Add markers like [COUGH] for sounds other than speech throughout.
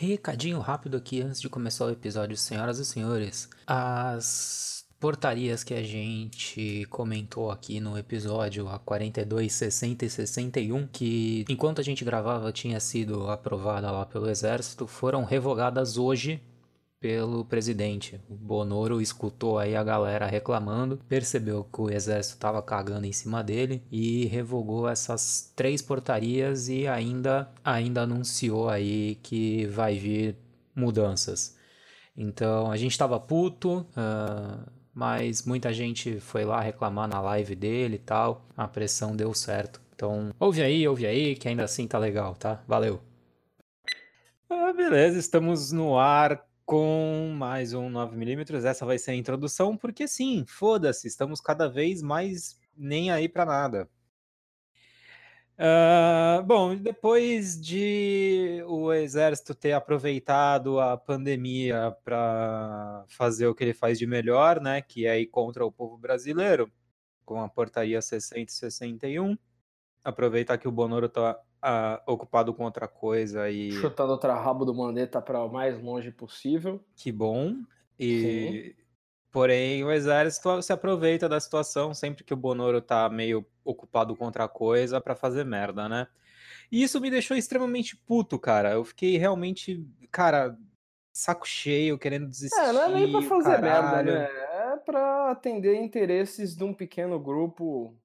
Recadinho rápido aqui antes de começar o episódio, senhoras e senhores. As portarias que a gente comentou aqui no episódio a 42, 60 e 61, que enquanto a gente gravava tinha sido aprovada lá pelo exército, foram revogadas hoje pelo presidente. O Bonoro escutou aí a galera reclamando, percebeu que o exército estava cagando em cima dele e revogou essas três portarias e ainda ainda anunciou aí que vai vir mudanças. Então a gente estava puto, uh, mas muita gente foi lá reclamar na live dele e tal. A pressão deu certo. Então ouve aí, ouve aí, que ainda assim tá legal, tá? Valeu. Ah, beleza, estamos no ar com mais um 9mm. Essa vai ser a introdução, porque sim, foda-se, estamos cada vez mais nem aí para nada. Uh, bom, depois de o exército ter aproveitado a pandemia para fazer o que ele faz de melhor, né, que é ir contra o povo brasileiro, com a portaria 661, aproveitar que o Bonoro está uh, ocupado com outra coisa e. Chutando outra rabo do Mandetta para o mais longe possível. Que bom. E. Sim. Porém, o exército se aproveita da situação sempre que o Bonoro tá meio ocupado com outra coisa para fazer merda, né? E isso me deixou extremamente puto, cara. Eu fiquei realmente, cara, saco cheio, querendo desistir. É, não é nem pra fazer caralho. merda, né? É pra atender interesses de um pequeno grupo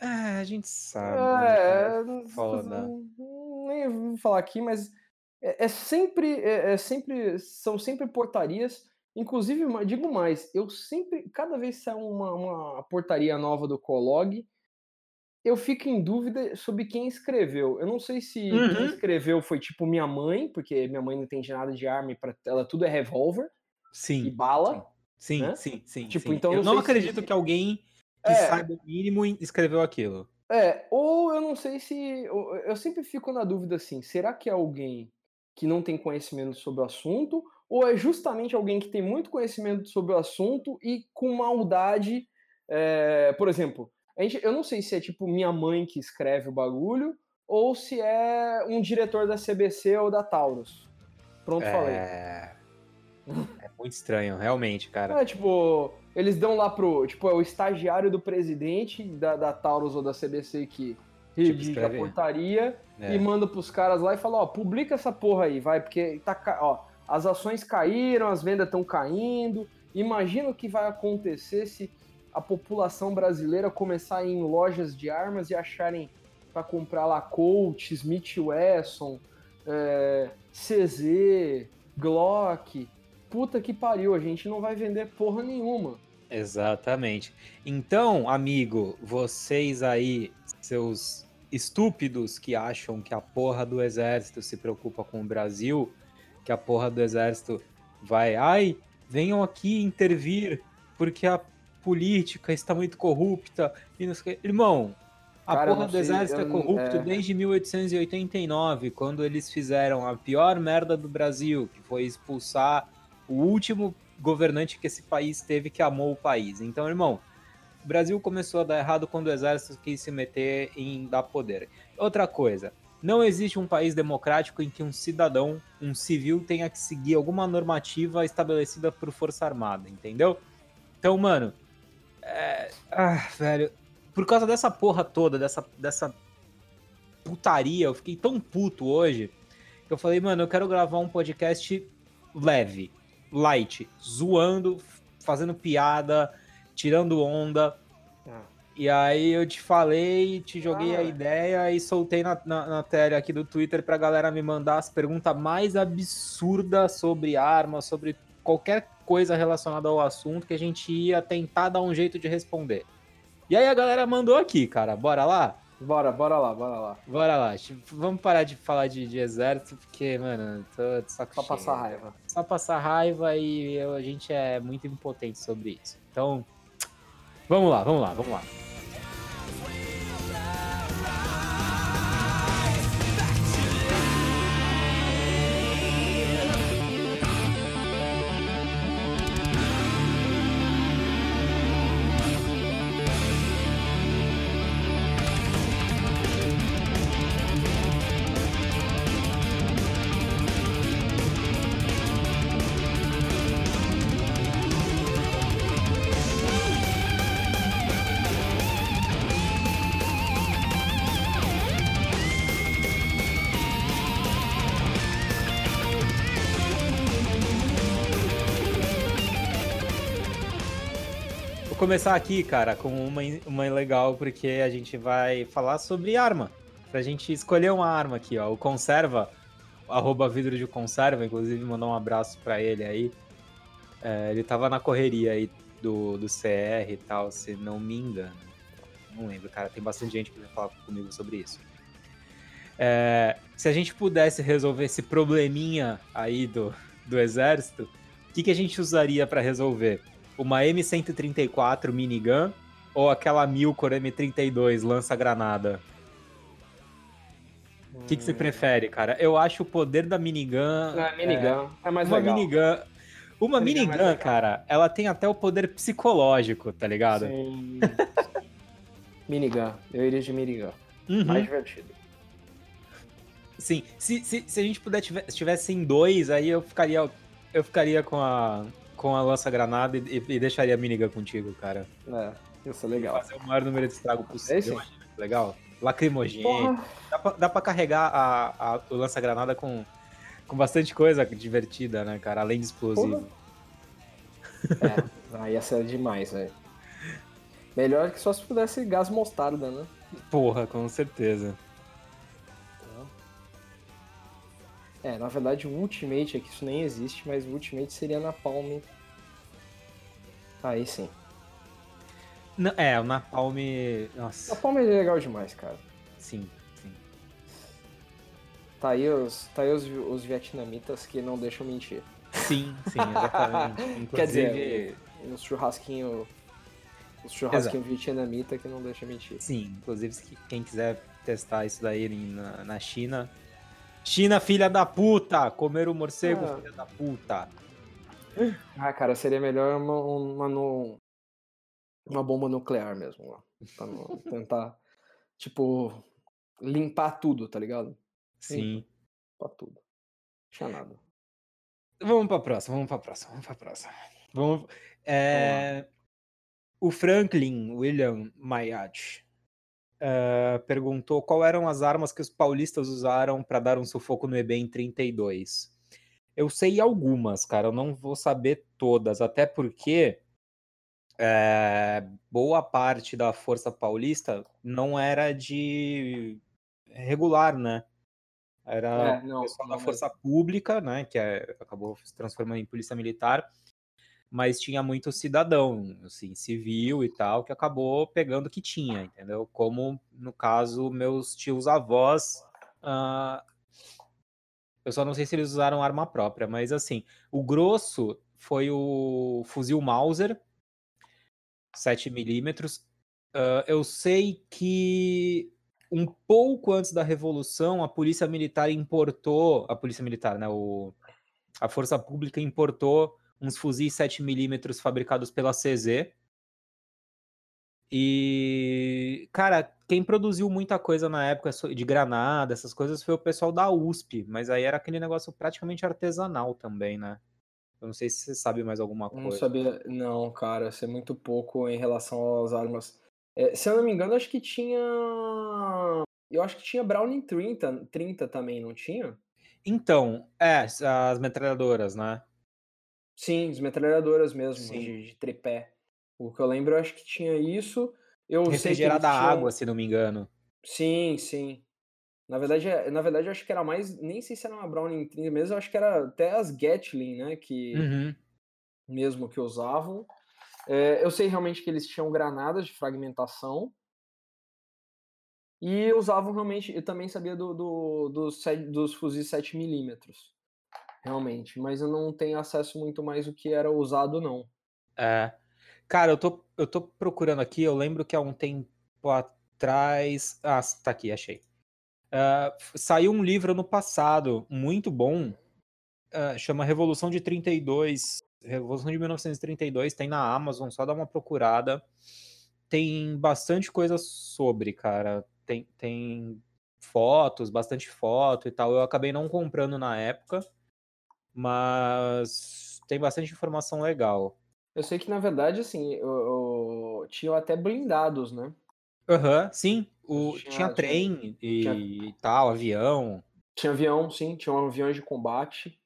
é, a gente sabe. É, né, foda. Nem vou falar aqui, mas é, é sempre, é, é, sempre, são sempre portarias. Inclusive, digo mais, eu sempre, cada vez que sai uma, uma portaria nova do Colog, eu fico em dúvida sobre quem escreveu. Eu não sei se uhum. quem escreveu foi tipo minha mãe, porque minha mãe não entende nada de arma, para ela tudo é revólver sim, e bala. Sim, né? sim, sim. Tipo, sim. então eu não, não acredito se... que alguém que é, saiba o mínimo escreveu aquilo. É, ou eu não sei se. Eu sempre fico na dúvida assim: será que é alguém que não tem conhecimento sobre o assunto? Ou é justamente alguém que tem muito conhecimento sobre o assunto e com maldade. É, por exemplo, a gente, eu não sei se é tipo minha mãe que escreve o bagulho ou se é um diretor da CBC ou da Taurus. Pronto, é... falei. É muito estranho, realmente, cara. É, tipo, eles dão lá pro. Tipo, é o estagiário do presidente da, da Taurus ou da CBC que redige tipo, a portaria é. e manda pros caras lá e fala: ó, publica essa porra aí, vai, porque tá. Ó, as ações caíram, as vendas estão caindo. Imagina o que vai acontecer se a população brasileira começar a ir em lojas de armas e acharem para comprar lá Colt, Smith Wesson, é, CZ, Glock puta que pariu, a gente não vai vender porra nenhuma. Exatamente. Então, amigo, vocês aí, seus estúpidos que acham que a porra do exército se preocupa com o Brasil, que a porra do exército vai, ai, venham aqui intervir porque a política está muito corrupta e não sei Irmão, a Cara, porra do sei, exército é corrupto é... desde 1889, quando eles fizeram a pior merda do Brasil, que foi expulsar o último governante que esse país teve que amou o país. Então, irmão, o Brasil começou a dar errado quando o exército quis se meter em dar poder. Outra coisa, não existe um país democrático em que um cidadão, um civil, tenha que seguir alguma normativa estabelecida por Força Armada, entendeu? Então, mano, é... ah, velho, por causa dessa porra toda, dessa, dessa putaria, eu fiquei tão puto hoje, que eu falei, mano, eu quero gravar um podcast leve light, zoando, fazendo piada, tirando onda. Ah. E aí eu te falei, te joguei ah. a ideia e soltei na, na, na, tela aqui do Twitter pra galera me mandar as perguntas mais absurdas sobre armas, sobre qualquer coisa relacionada ao assunto que a gente ia tentar dar um jeito de responder. E aí a galera mandou aqui, cara. Bora lá? Bora, bora lá, bora lá. Bora lá. Vamos parar de falar de, de exército, porque, mano, tô de saco Só cheio. passar raiva. Só passar raiva e eu, a gente é muito impotente sobre isso. Então, vamos lá, vamos lá, vamos lá. Começar aqui, cara, com uma, uma legal, porque a gente vai falar sobre arma. Pra gente escolher uma arma aqui, ó. O Conserva, arroba vidro de conserva, inclusive mandar um abraço para ele aí. É, ele tava na correria aí do, do CR e tal, se não me engano. Não lembro, cara. Tem bastante gente que vai falar comigo sobre isso. É, se a gente pudesse resolver esse probleminha aí do, do exército, o que, que a gente usaria para resolver? Uma M134 minigun ou aquela Milcor M32 lança-granada? O que, que você hum. prefere, cara? Eu acho o poder da minigun. Não, é minigun. É, é mais uma legal. Minigun, uma minigun, minigun cara, ela tem até o poder psicológico, tá ligado? Sim. [LAUGHS] minigun. Eu iria de minigun. Uhum. Mais divertido. Sim, se, se, se a gente puder tivesse em dois, aí eu ficaria eu ficaria com a com a lança-granada e, e, deixaria a minigun contigo, cara. É, isso é legal. Fazer o maior número de estrago possível. É legal. Lacrimogênio. Dá pra, dá pra carregar a, a, o lança-granada com, com bastante coisa divertida, né, cara? Além de explosivo. Porra. É, aí ia ser demais, velho. Melhor que só se pudesse gás mostarda, né? Porra, com certeza. É, na verdade o Ultimate aqui isso nem existe, mas o Ultimate seria na Palm. Aí sim. Não, é, o Napalm. Nossa. Napalm é legal demais, cara. Sim, sim. Tá aí os, tá aí os, os vietnamitas que não deixam mentir. Sim, sim, exatamente. [LAUGHS] Inclusive... Quer dizer, os churrasquinhos. Os churrasquinhos vietnamita que não deixam mentir. Sim, inclusive quem quiser testar isso daí na, na China, China, filha da puta! Comer o morcego, ah. filha da puta. Ah, cara, seria melhor uma, uma, uma bomba nuclear mesmo lá. Pra [LAUGHS] tentar, tipo, limpar tudo, tá ligado? Sim. Limpar tudo. Não tinha nada. Vamos pra próxima, vamos pra próxima, vamos pra próxima. Vamos. É... O Franklin William Mayat uh, perguntou qual eram as armas que os paulistas usaram para dar um sufoco no EB em 32. Eu sei algumas, cara, eu não vou saber todas, até porque é, boa parte da força paulista não era de regular, né? Era é, não, pessoal da força pública, né? Que é, acabou se transformando em polícia militar mas tinha muito cidadão, assim, civil e tal, que acabou pegando o que tinha, entendeu? Como, no caso, meus tios avós. Uh, eu só não sei se eles usaram arma própria, mas assim, o grosso foi o fuzil Mauser, 7mm. Uh, eu sei que um pouco antes da Revolução, a Polícia Militar importou, a Polícia Militar, né, o, a Força Pública importou uns fuzis 7mm fabricados pela CZ. E, cara, quem produziu muita coisa na época de granada, essas coisas, foi o pessoal da USP, mas aí era aquele negócio praticamente artesanal também, né? Eu não sei se você sabe mais alguma coisa. Não sabia, não, cara, sei muito pouco em relação às armas. É, se eu não me engano, acho que tinha. Eu acho que tinha Browning 30, 30 também, não tinha? Então, é, as metralhadoras, né? Sim, desmetralhadoras mesmo, de, de, tripé. O que eu lembro, eu acho que tinha isso. Eu Refrigerada sei água, se não me engano. Sim, sim. Na verdade, é, na verdade, eu acho que era mais. Nem sei se era uma Browning 30 mesmo, eu acho que era até as Gatling, né? Que uhum. mesmo que usavam. É, eu sei realmente que eles tinham granadas de fragmentação. E usavam realmente. Eu também sabia do, do, do dos fuzis 7mm realmente. Mas eu não tenho acesso muito mais do que era usado, não. É. Cara, eu tô, eu tô procurando aqui, eu lembro que há um tempo atrás. Ah, tá aqui, achei. Uh, saiu um livro no passado, muito bom, uh, chama Revolução de 32. Revolução de 1932, tem na Amazon, só dá uma procurada. Tem bastante coisa sobre, cara. Tem, tem fotos, bastante foto e tal. Eu acabei não comprando na época, mas tem bastante informação legal. Eu sei que, na verdade, assim, eu, eu... tinham até blindados, né? Aham, uhum, sim. O... Tinha, tinha trem e tinha... tal, avião. Tinha avião, sim, tinha aviões de combate.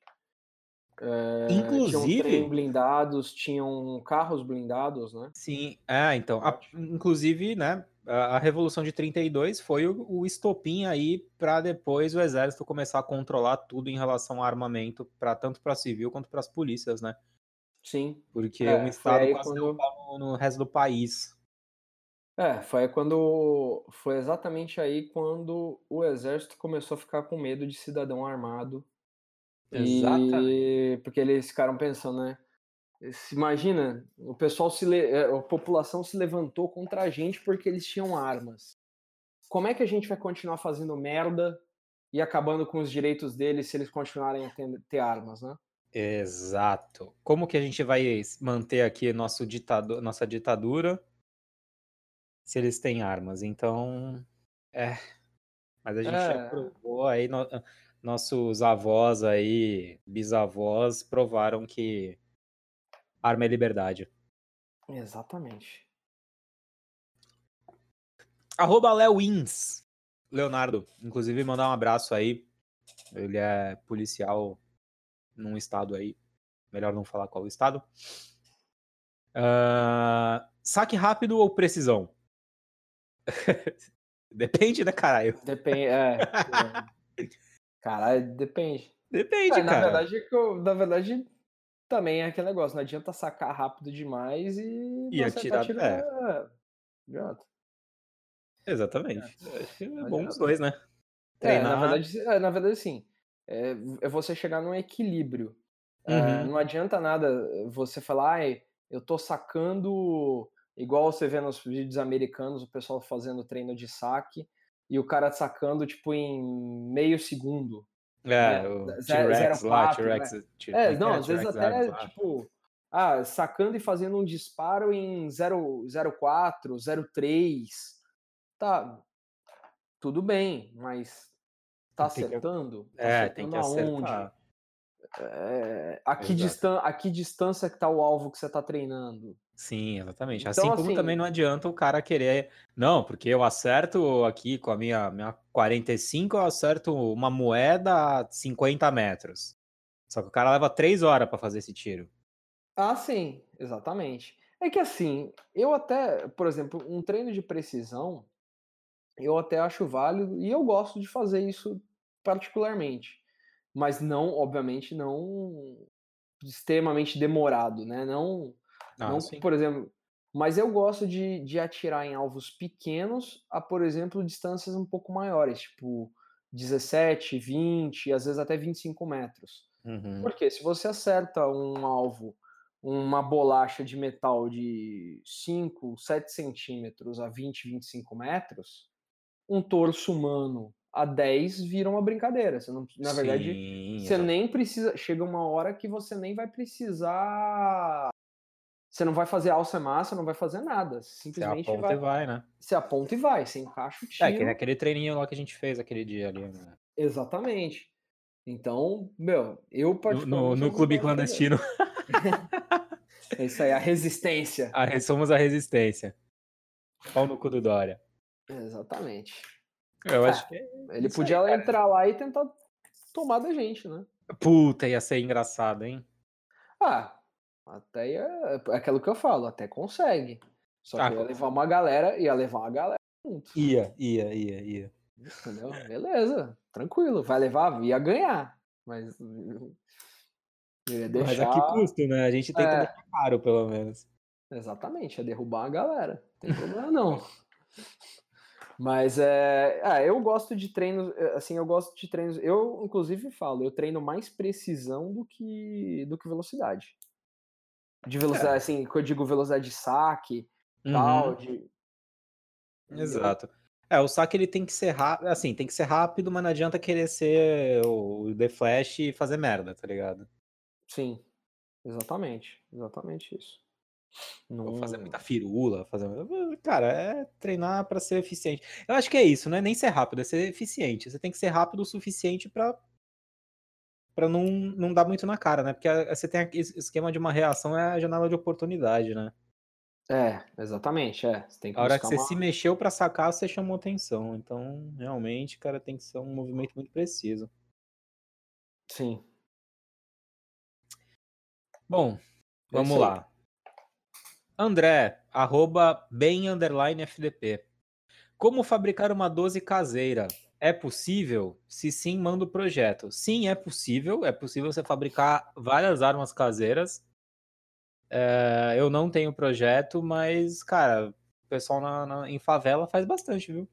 É, Inclusive. Tinham blindados, tinham carros blindados, né? Sim, é, então. A, inclusive, né? A, a, Revolução de 32 foi o, o estopim aí para depois o exército começar a controlar tudo em relação ao armamento, para tanto para civil quanto para as polícias, né? Sim. Porque é, um estado quase quando... no, no resto do país. É, foi quando. Foi exatamente aí quando o exército começou a ficar com medo de cidadão armado Exatamente. E porque eles ficaram pensando, né? Se imagina, o pessoal se le... Eh, a população se levantou contra a gente porque eles tinham armas. Como é que a gente vai continuar fazendo merda e acabando com os direitos deles se eles continuarem a ter, ter armas, né? Exato. Como que a gente vai manter aqui nosso ditado... nossa ditadura se eles têm armas? Então, é. Mas a gente é... já provou aí. No nossos avós aí, bisavós, provaram que arma é liberdade. Exatamente. Arroba Lewins. Leonardo, inclusive mandar um abraço aí. Ele é policial num estado aí. Melhor não falar qual estado. Uh, saque rápido ou precisão? [LAUGHS] Depende, né, caralho? Depende, é. [LAUGHS] Caralho, depende. Depende, é, na cara. Verdade, na verdade, também é aquele negócio. Não adianta sacar rápido demais e. E atirar. É. Adianta. Exatamente. É, é bom os dois, né? Treinar... É, na verdade, é, na verdade, sim. É, é você chegar num equilíbrio. É, uhum. não adianta nada você falar, ah, eu tô sacando igual você vê nos vídeos americanos, o pessoal fazendo treino de saque e o cara sacando, tipo, em meio segundo. É, né? o T-Rex lá, T-Rex. Né? É, não, às vezes até, tipo, ah, sacando e fazendo um disparo em 0,4, 0,3. Tá, tudo bem, mas tá acertando? Que... Tá é, acertando tem que aonde? acertar. É, a, que distan... a que distância que tá o alvo que você tá treinando? Sim, exatamente. Então, assim como assim também não adianta o cara querer. Não, porque eu acerto aqui com a minha, minha 45, eu acerto uma moeda a 50 metros. Só que o cara leva 3 horas para fazer esse tiro. Ah, sim, exatamente. É que assim, eu até, por exemplo, um treino de precisão, eu até acho válido e eu gosto de fazer isso particularmente. Mas não, obviamente, não extremamente demorado, né? Não ah, não, sim. por exemplo, mas eu gosto de, de atirar em alvos pequenos a, por exemplo, distâncias um pouco maiores, tipo 17, 20, às vezes até 25 metros. Uhum. Porque se você acerta um alvo, uma bolacha de metal de 5, 7 centímetros a 20, 25 metros, um torso humano a 10 vira uma brincadeira. Você não, na verdade, Sim, você nem precisa. Chega uma hora que você nem vai precisar você não vai fazer alça massa, não vai fazer nada. Simplesmente você aponta vai, e vai, né? Você aponta e vai, você encaixa o tiro. É, aquele treininho lá que a gente fez aquele dia ali, né? Exatamente. Então, meu, eu particularmente... No, no clube clandestino. [LAUGHS] é isso aí, a resistência. A, somos a resistência. Pau no cu do Dória. Exatamente. Eu é, acho que. Ele podia aí, entrar lá e tentar tomar da gente, né? Puta, ia ser engraçado, hein? Ah, até ia, é aquilo que eu falo, até consegue. Só ah, que ia levar uma galera, ia levar uma galera junto. Ia, ia, ia, ia. Entendeu? Beleza, tranquilo. Vai levar, ia ganhar. Mas. [LAUGHS] Ia deixar... Mas a que custo, né? A gente tenta é... deixar caro, pelo menos. Exatamente, ia derrubar a galera. Não tem problema [LAUGHS] não. Mas é, é, eu gosto de treinos, é, assim, eu gosto de treinos. Eu, inclusive, falo, eu treino mais precisão do que do que velocidade. De velocidade, é. assim, que eu digo velocidade de saque, uhum. tal, de... Exato. É, o saque ele tem que ser rápido, assim, tem que ser rápido, mas não adianta querer ser o The Flash e fazer merda, tá ligado? Sim, exatamente, exatamente isso. Não fazer muita firula, fazer. Cara, é treinar para ser eficiente. Eu acho que é isso, não é nem ser rápido, é ser eficiente. Você tem que ser rápido o suficiente para para não, não dar muito na cara, né? Porque você tem esse esquema de uma reação é a janela de oportunidade, né? É, exatamente, é. A hora que você uma... se mexeu para sacar, você chamou atenção. Então, realmente, cara, tem que ser um movimento muito preciso. Sim. Bom, vamos lá. André, arroba bem underline FDP. Como fabricar uma 12 caseira? É possível? Se sim, manda o projeto. Sim, é possível. É possível você fabricar várias armas caseiras. É, eu não tenho projeto, mas, cara, o pessoal na, na, em favela faz bastante, viu?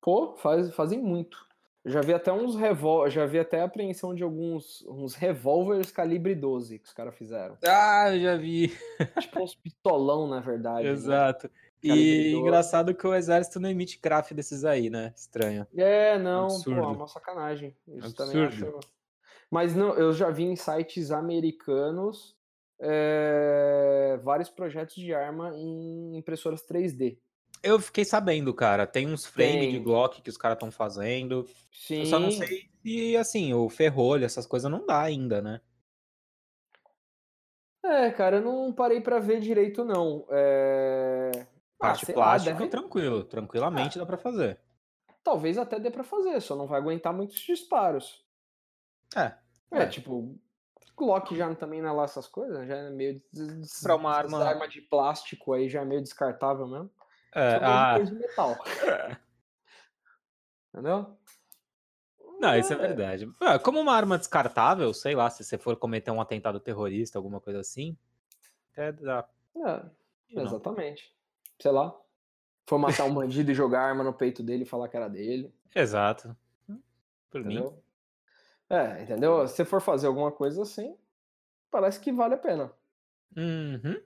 Pô, faz, fazem muito. Já vi até uns revol... já vi até a apreensão de alguns uns revólveres calibre 12 que os caras fizeram. Ah, já vi. Tipo uns pistolão, na verdade. Né? Exato. Né? E engraçado que o exército não emite craft desses aí, né? Estranho. É, não, Absurdo. pô, é uma sacanagem. Isso Absurdo. também acho. Mas não, eu já vi em sites americanos é, vários projetos de arma em impressoras 3D. Eu fiquei sabendo, cara. Tem uns frames de Glock que os caras estão fazendo. Sim. Eu só não sei se, assim, o ferrolho, essas coisas não dá ainda, né? É, cara, eu não parei para ver direito, não. É... Parte ah, plástica, deve... tranquilo. Tranquilamente ah. dá para fazer. Talvez até dê para fazer, só não vai aguentar muitos disparos. É. É, é. tipo, Glock já também não é lá essas coisas, já é meio. Des... Pra uma arma... arma de plástico aí já é meio descartável mesmo. É, a... de metal. [LAUGHS] Entendeu? Não, isso é, é verdade. Ah, como uma arma descartável, sei lá, se você for cometer um atentado terrorista, alguma coisa assim, até dá. É, exatamente. Sei lá. For [LAUGHS] matar um bandido e jogar arma no peito dele e falar que era dele. Exato. Por entendeu? mim. É, entendeu? Se for fazer alguma coisa assim, parece que vale a pena. Uhum.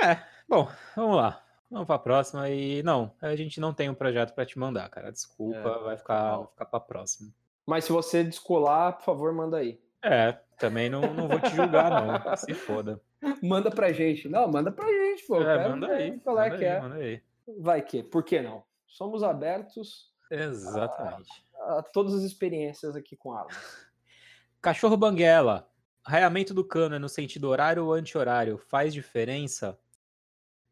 É, bom, vamos lá. Vamos pra próxima e não, a gente não tem um projeto para te mandar, cara. Desculpa, é, vai ficar, vai ficar pra próxima. Mas se você descolar, por favor, manda aí. É, também não, não vou te julgar, não. [LAUGHS] Se foda. Manda pra gente. Não, manda pra gente, pô. É, manda aí. É que é? Manda aí. Vai que, por que não? Somos abertos. Exatamente. A, a todas as experiências aqui com armas. [LAUGHS] Cachorro Banguela. Raiamento do cano é no sentido horário ou anti-horário? Faz diferença?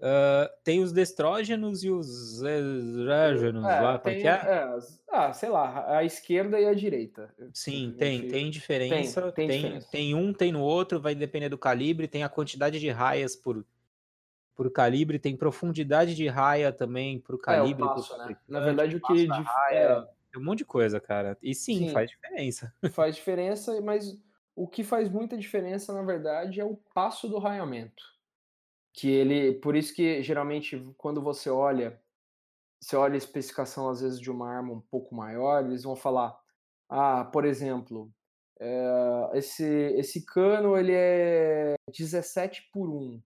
Uh, tem os destrógenos e os estrógenos é, lá, tem, é? é? Ah, sei lá, a esquerda e a direita. Sim, tem, tem diferença. Tem, tem, tem, diferença. tem um, tem no outro, vai depender do calibre, tem a quantidade de raias por, por calibre, tem profundidade de raia também por calibre. É, passo, né? Na verdade, o que. Raia, é... um monte de coisa, cara. E sim, sim, faz diferença. [LAUGHS] Faz diferença, mas o que faz muita diferença, na verdade, é o passo do raiamento que ele, por isso que geralmente quando você olha, você olha a especificação às vezes de uma arma um pouco maior, eles vão falar, ah, por exemplo, é, esse esse cano ele é 17 por 1.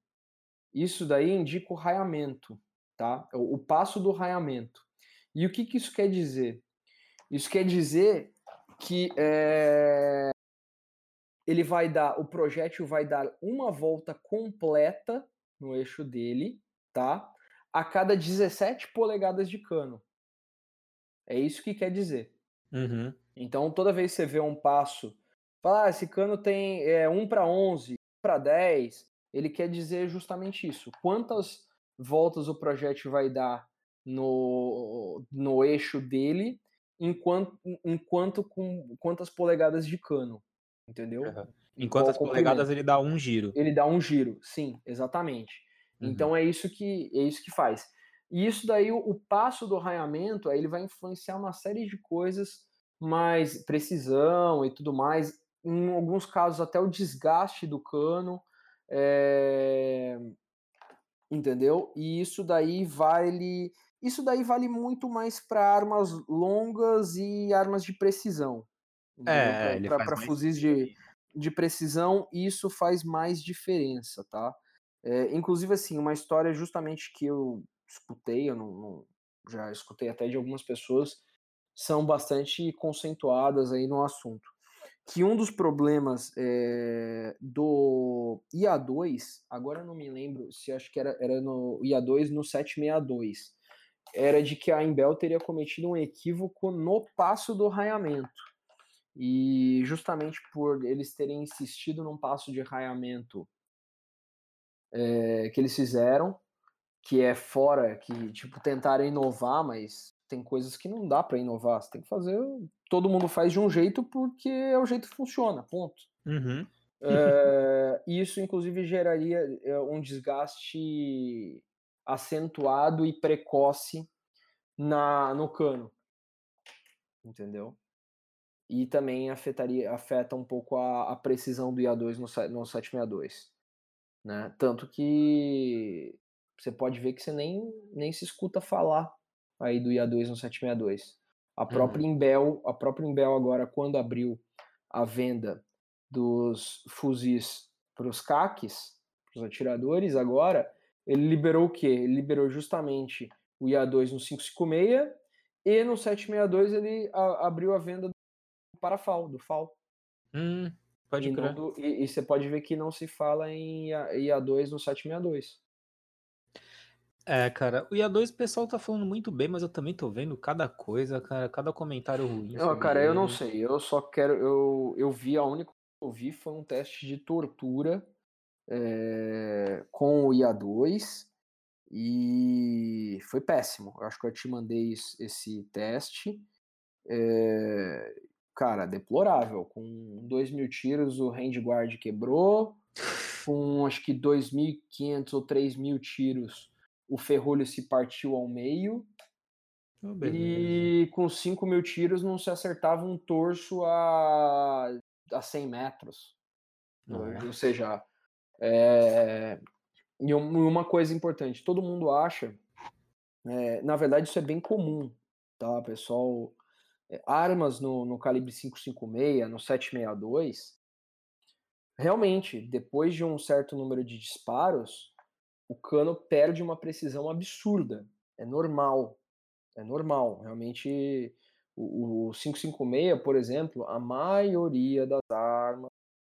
Isso daí indica o raiamento, tá? O, o passo do raiamento. E o que, que isso quer dizer? Isso quer dizer que é, ele vai dar, o projétil vai dar uma volta completa no eixo dele, tá? A cada 17 polegadas de cano. É isso que quer dizer. Uhum. Então, toda vez que você vê um passo, fala, ah, esse cano tem é, 1 para 11, para 10, ele quer dizer justamente isso. Quantas voltas o projétil vai dar no, no eixo dele, enquanto, enquanto com quantas polegadas de cano, entendeu? Uhum. Em quantas polegadas ele dá um giro? Ele dá um giro, sim, exatamente. Uhum. Então é isso que é isso que faz. E isso daí, o, o passo do raiamento, aí ele vai influenciar uma série de coisas, mais precisão e tudo mais. Em alguns casos, até o desgaste do cano. É... Entendeu? E isso daí vale. Isso daí vale muito mais para armas longas e armas de precisão. É, para fuzis de, de precisão, isso faz mais diferença, tá? É, inclusive, assim, uma história justamente que eu escutei, eu não, não, já escutei até de algumas pessoas, são bastante conceituadas aí no assunto. Que um dos problemas é, do IA2, agora eu não me lembro se acho que era, era no IA2 no 762, era de que a Imbel teria cometido um equívoco no passo do raiamento. E justamente por eles terem insistido num passo de raiamento é, que eles fizeram, que é fora, que tipo tentaram inovar, mas tem coisas que não dá para inovar. Você tem que fazer. Todo mundo faz de um jeito porque é o jeito que funciona, ponto. Uhum. É, isso, inclusive, geraria é, um desgaste acentuado e precoce na, no cano. Entendeu? E também afetaria, afeta um pouco a, a precisão do IA2 no, no 762. Né? Tanto que você pode ver que você nem, nem se escuta falar aí do IA2 no 762. A própria uhum. Imbel, a própria Imbel agora, quando abriu a venda dos fuzis para os CACs, para os atiradores, agora, ele liberou o quê? Ele liberou justamente o IA2 no 556 e no 762 ele a, abriu a venda do Parafal, do FAL. Hum, pode e. Do, e, e, você pode ver que não se fala em IA2 no 762. É, cara, o IA2 o pessoal tá falando muito bem, mas eu também tô vendo cada coisa, cara, cada comentário ruim. Não, cara, eu não sei, eu só quero, eu, eu vi, a única que eu vi foi um teste de tortura é, com o IA2 e foi péssimo. Eu acho que eu te mandei esse teste. É, cara, deplorável. Com 2 mil tiros, o handguard quebrou. Com acho que 2.500 ou 3 mil tiros, o ferrolho se partiu ao meio. Oh, e com 5 mil tiros não se acertava um torso a, a 100 metros. É. Ou seja, é, e uma coisa importante, todo mundo acha, é, na verdade isso é bem comum, tá, pessoal? É, armas no, no calibre 556, no 762, realmente, depois de um certo número de disparos, o cano perde uma precisão absurda. É normal. É normal. Realmente, o, o 556, por exemplo, a maioria das armas,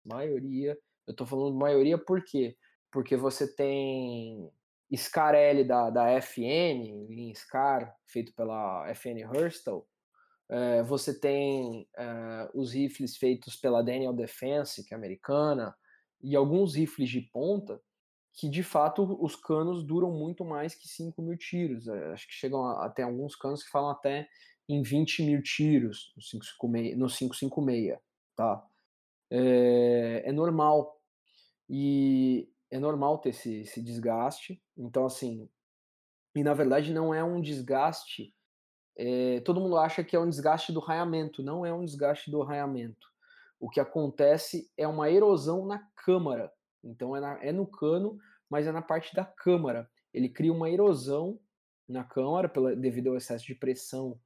maioria, eu tô falando maioria por quê? Porque você tem Scarelli da, da FN, em Scar, feito pela FN Hurstel, é, você tem é, os rifles feitos pela Daniel Defense, que é americana, e alguns rifles de ponta, que de fato os canos duram muito mais que 5 mil tiros. É, acho que chegam até alguns canos que falam até em 20 mil tiros no 556, no 556 tá? É, é, normal. E é normal ter esse, esse desgaste. Então, assim, e na verdade não é um desgaste é, todo mundo acha que é um desgaste do raiamento. Não é um desgaste do raiamento. O que acontece é uma erosão na câmara. Então é, na, é no cano, mas é na parte da câmara. Ele cria uma erosão na câmara pela, devido ao excesso de pressão,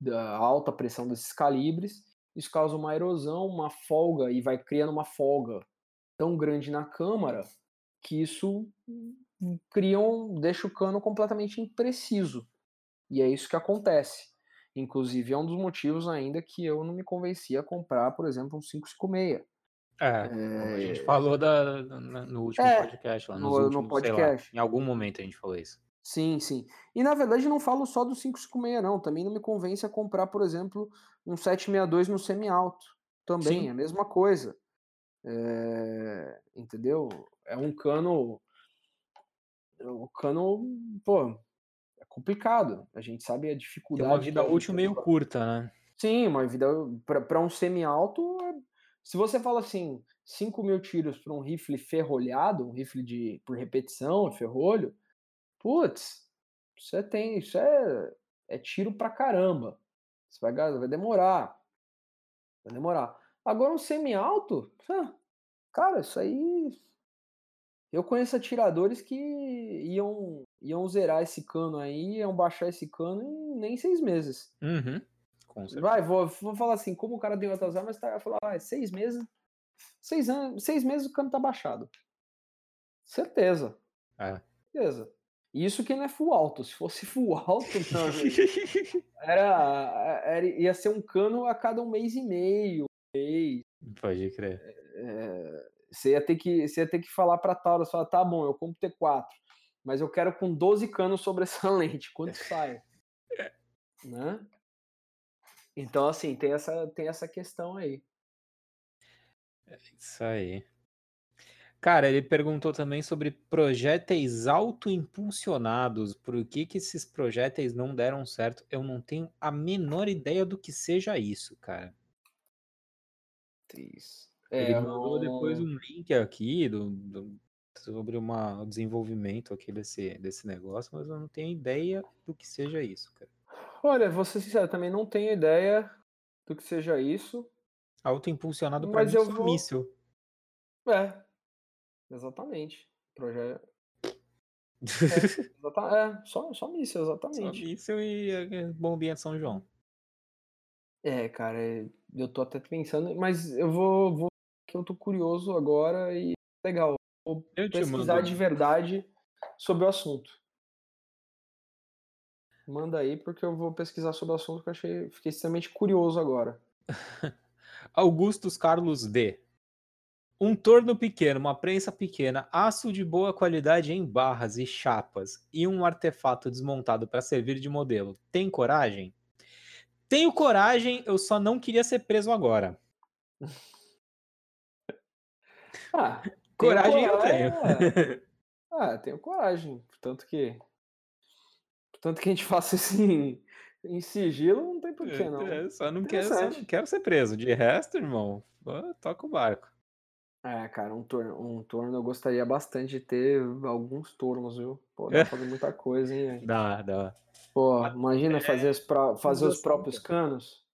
da alta pressão desses calibres. Isso causa uma erosão, uma folga e vai criando uma folga tão grande na câmara que isso cria um, deixa o cano completamente impreciso. E é isso que acontece. Inclusive, é um dos motivos ainda que eu não me convenci a comprar, por exemplo, um 556. É, é... a gente falou da, no último é, podcast, lá, no, últimos, podcast. Lá, em algum momento a gente falou isso. Sim, sim. E na verdade não falo só do 556, não. Também não me convence a comprar, por exemplo, um 762 no semi-alto. Também, sim. é a mesma coisa. É... Entendeu? É um cano. O cano, pô, complicado. A gente sabe a dificuldade. Tem uma vida útil meio curta, né? Sim, uma vida para um semi-alto. É, se você fala assim, 5 mil tiros para um rifle ferrolhado, um rifle de por repetição, ferrolho, putz, você tem, isso é, é tiro pra caramba. Você vai, vai demorar. Vai demorar. Agora um semi-alto, cara, isso aí. Eu conheço atiradores que iam iam zerar esse cano aí, iam baixar esse cano em nem seis meses. Uhum. Vai, vou, vou falar assim, como o cara tem outras armas, tá, falar, ah, seis meses, seis, anos, seis meses o cano tá baixado. Certeza. É. Certeza. Isso que não é full alto. Se fosse full [LAUGHS] alto, não, [LAUGHS] era, era, ia ser um cano a cada um mês e meio. Mês. Pode crer. É, você, ia ter que, você ia ter que falar pra Taurus, falar, tá bom, eu compro T4 mas eu quero com 12 canos sobressalente. [LAUGHS] Quanto sai? né? Então, assim, tem essa, tem essa questão aí. É isso aí. Cara, ele perguntou também sobre projéteis autoimpulsionados. Por que, que esses projéteis não deram certo? Eu não tenho a menor ideia do que seja isso, cara. Isso. É, Ele mandou não... depois um link aqui do, do, sobre uma, o desenvolvimento aqui desse, desse negócio, mas eu não tenho ideia do que seja isso, cara. Olha, vou ser sincero, também não tenho ideia do que seja isso. Autoimpulsionado para mim eu vou... míssil. É, exatamente. Projeto. É, [LAUGHS] é, só, só míssil, exatamente. Só míssil e bombinha de São João. É, cara, eu tô até pensando, mas eu vou, vou que eu tô curioso agora e legal. Vou eu pesquisar de verdade sobre o assunto. Manda aí, porque eu vou pesquisar sobre o assunto que eu achei, fiquei extremamente curioso agora. [LAUGHS] Augustus Carlos D. Um torno pequeno, uma prensa pequena, aço de boa qualidade em barras e chapas e um artefato desmontado para servir de modelo. Tem coragem? Tenho coragem, eu só não queria ser preso agora. [LAUGHS] Ah, coragem eu tenho. [LAUGHS] Ah, tenho coragem. Tanto que. Tanto que a gente [LAUGHS] faça isso em, sigilo, não tem porquê, não. É, só, não quero, só não quero ser preso. De resto, irmão, toca o barco. É, cara, um torno, um torno eu gostaria bastante de ter alguns tornos, viu? Pô, dá pra fazer muita coisa, hein? Dá, dá. Pô, imagina é, fazer, os, pro, fazer os próprios canos.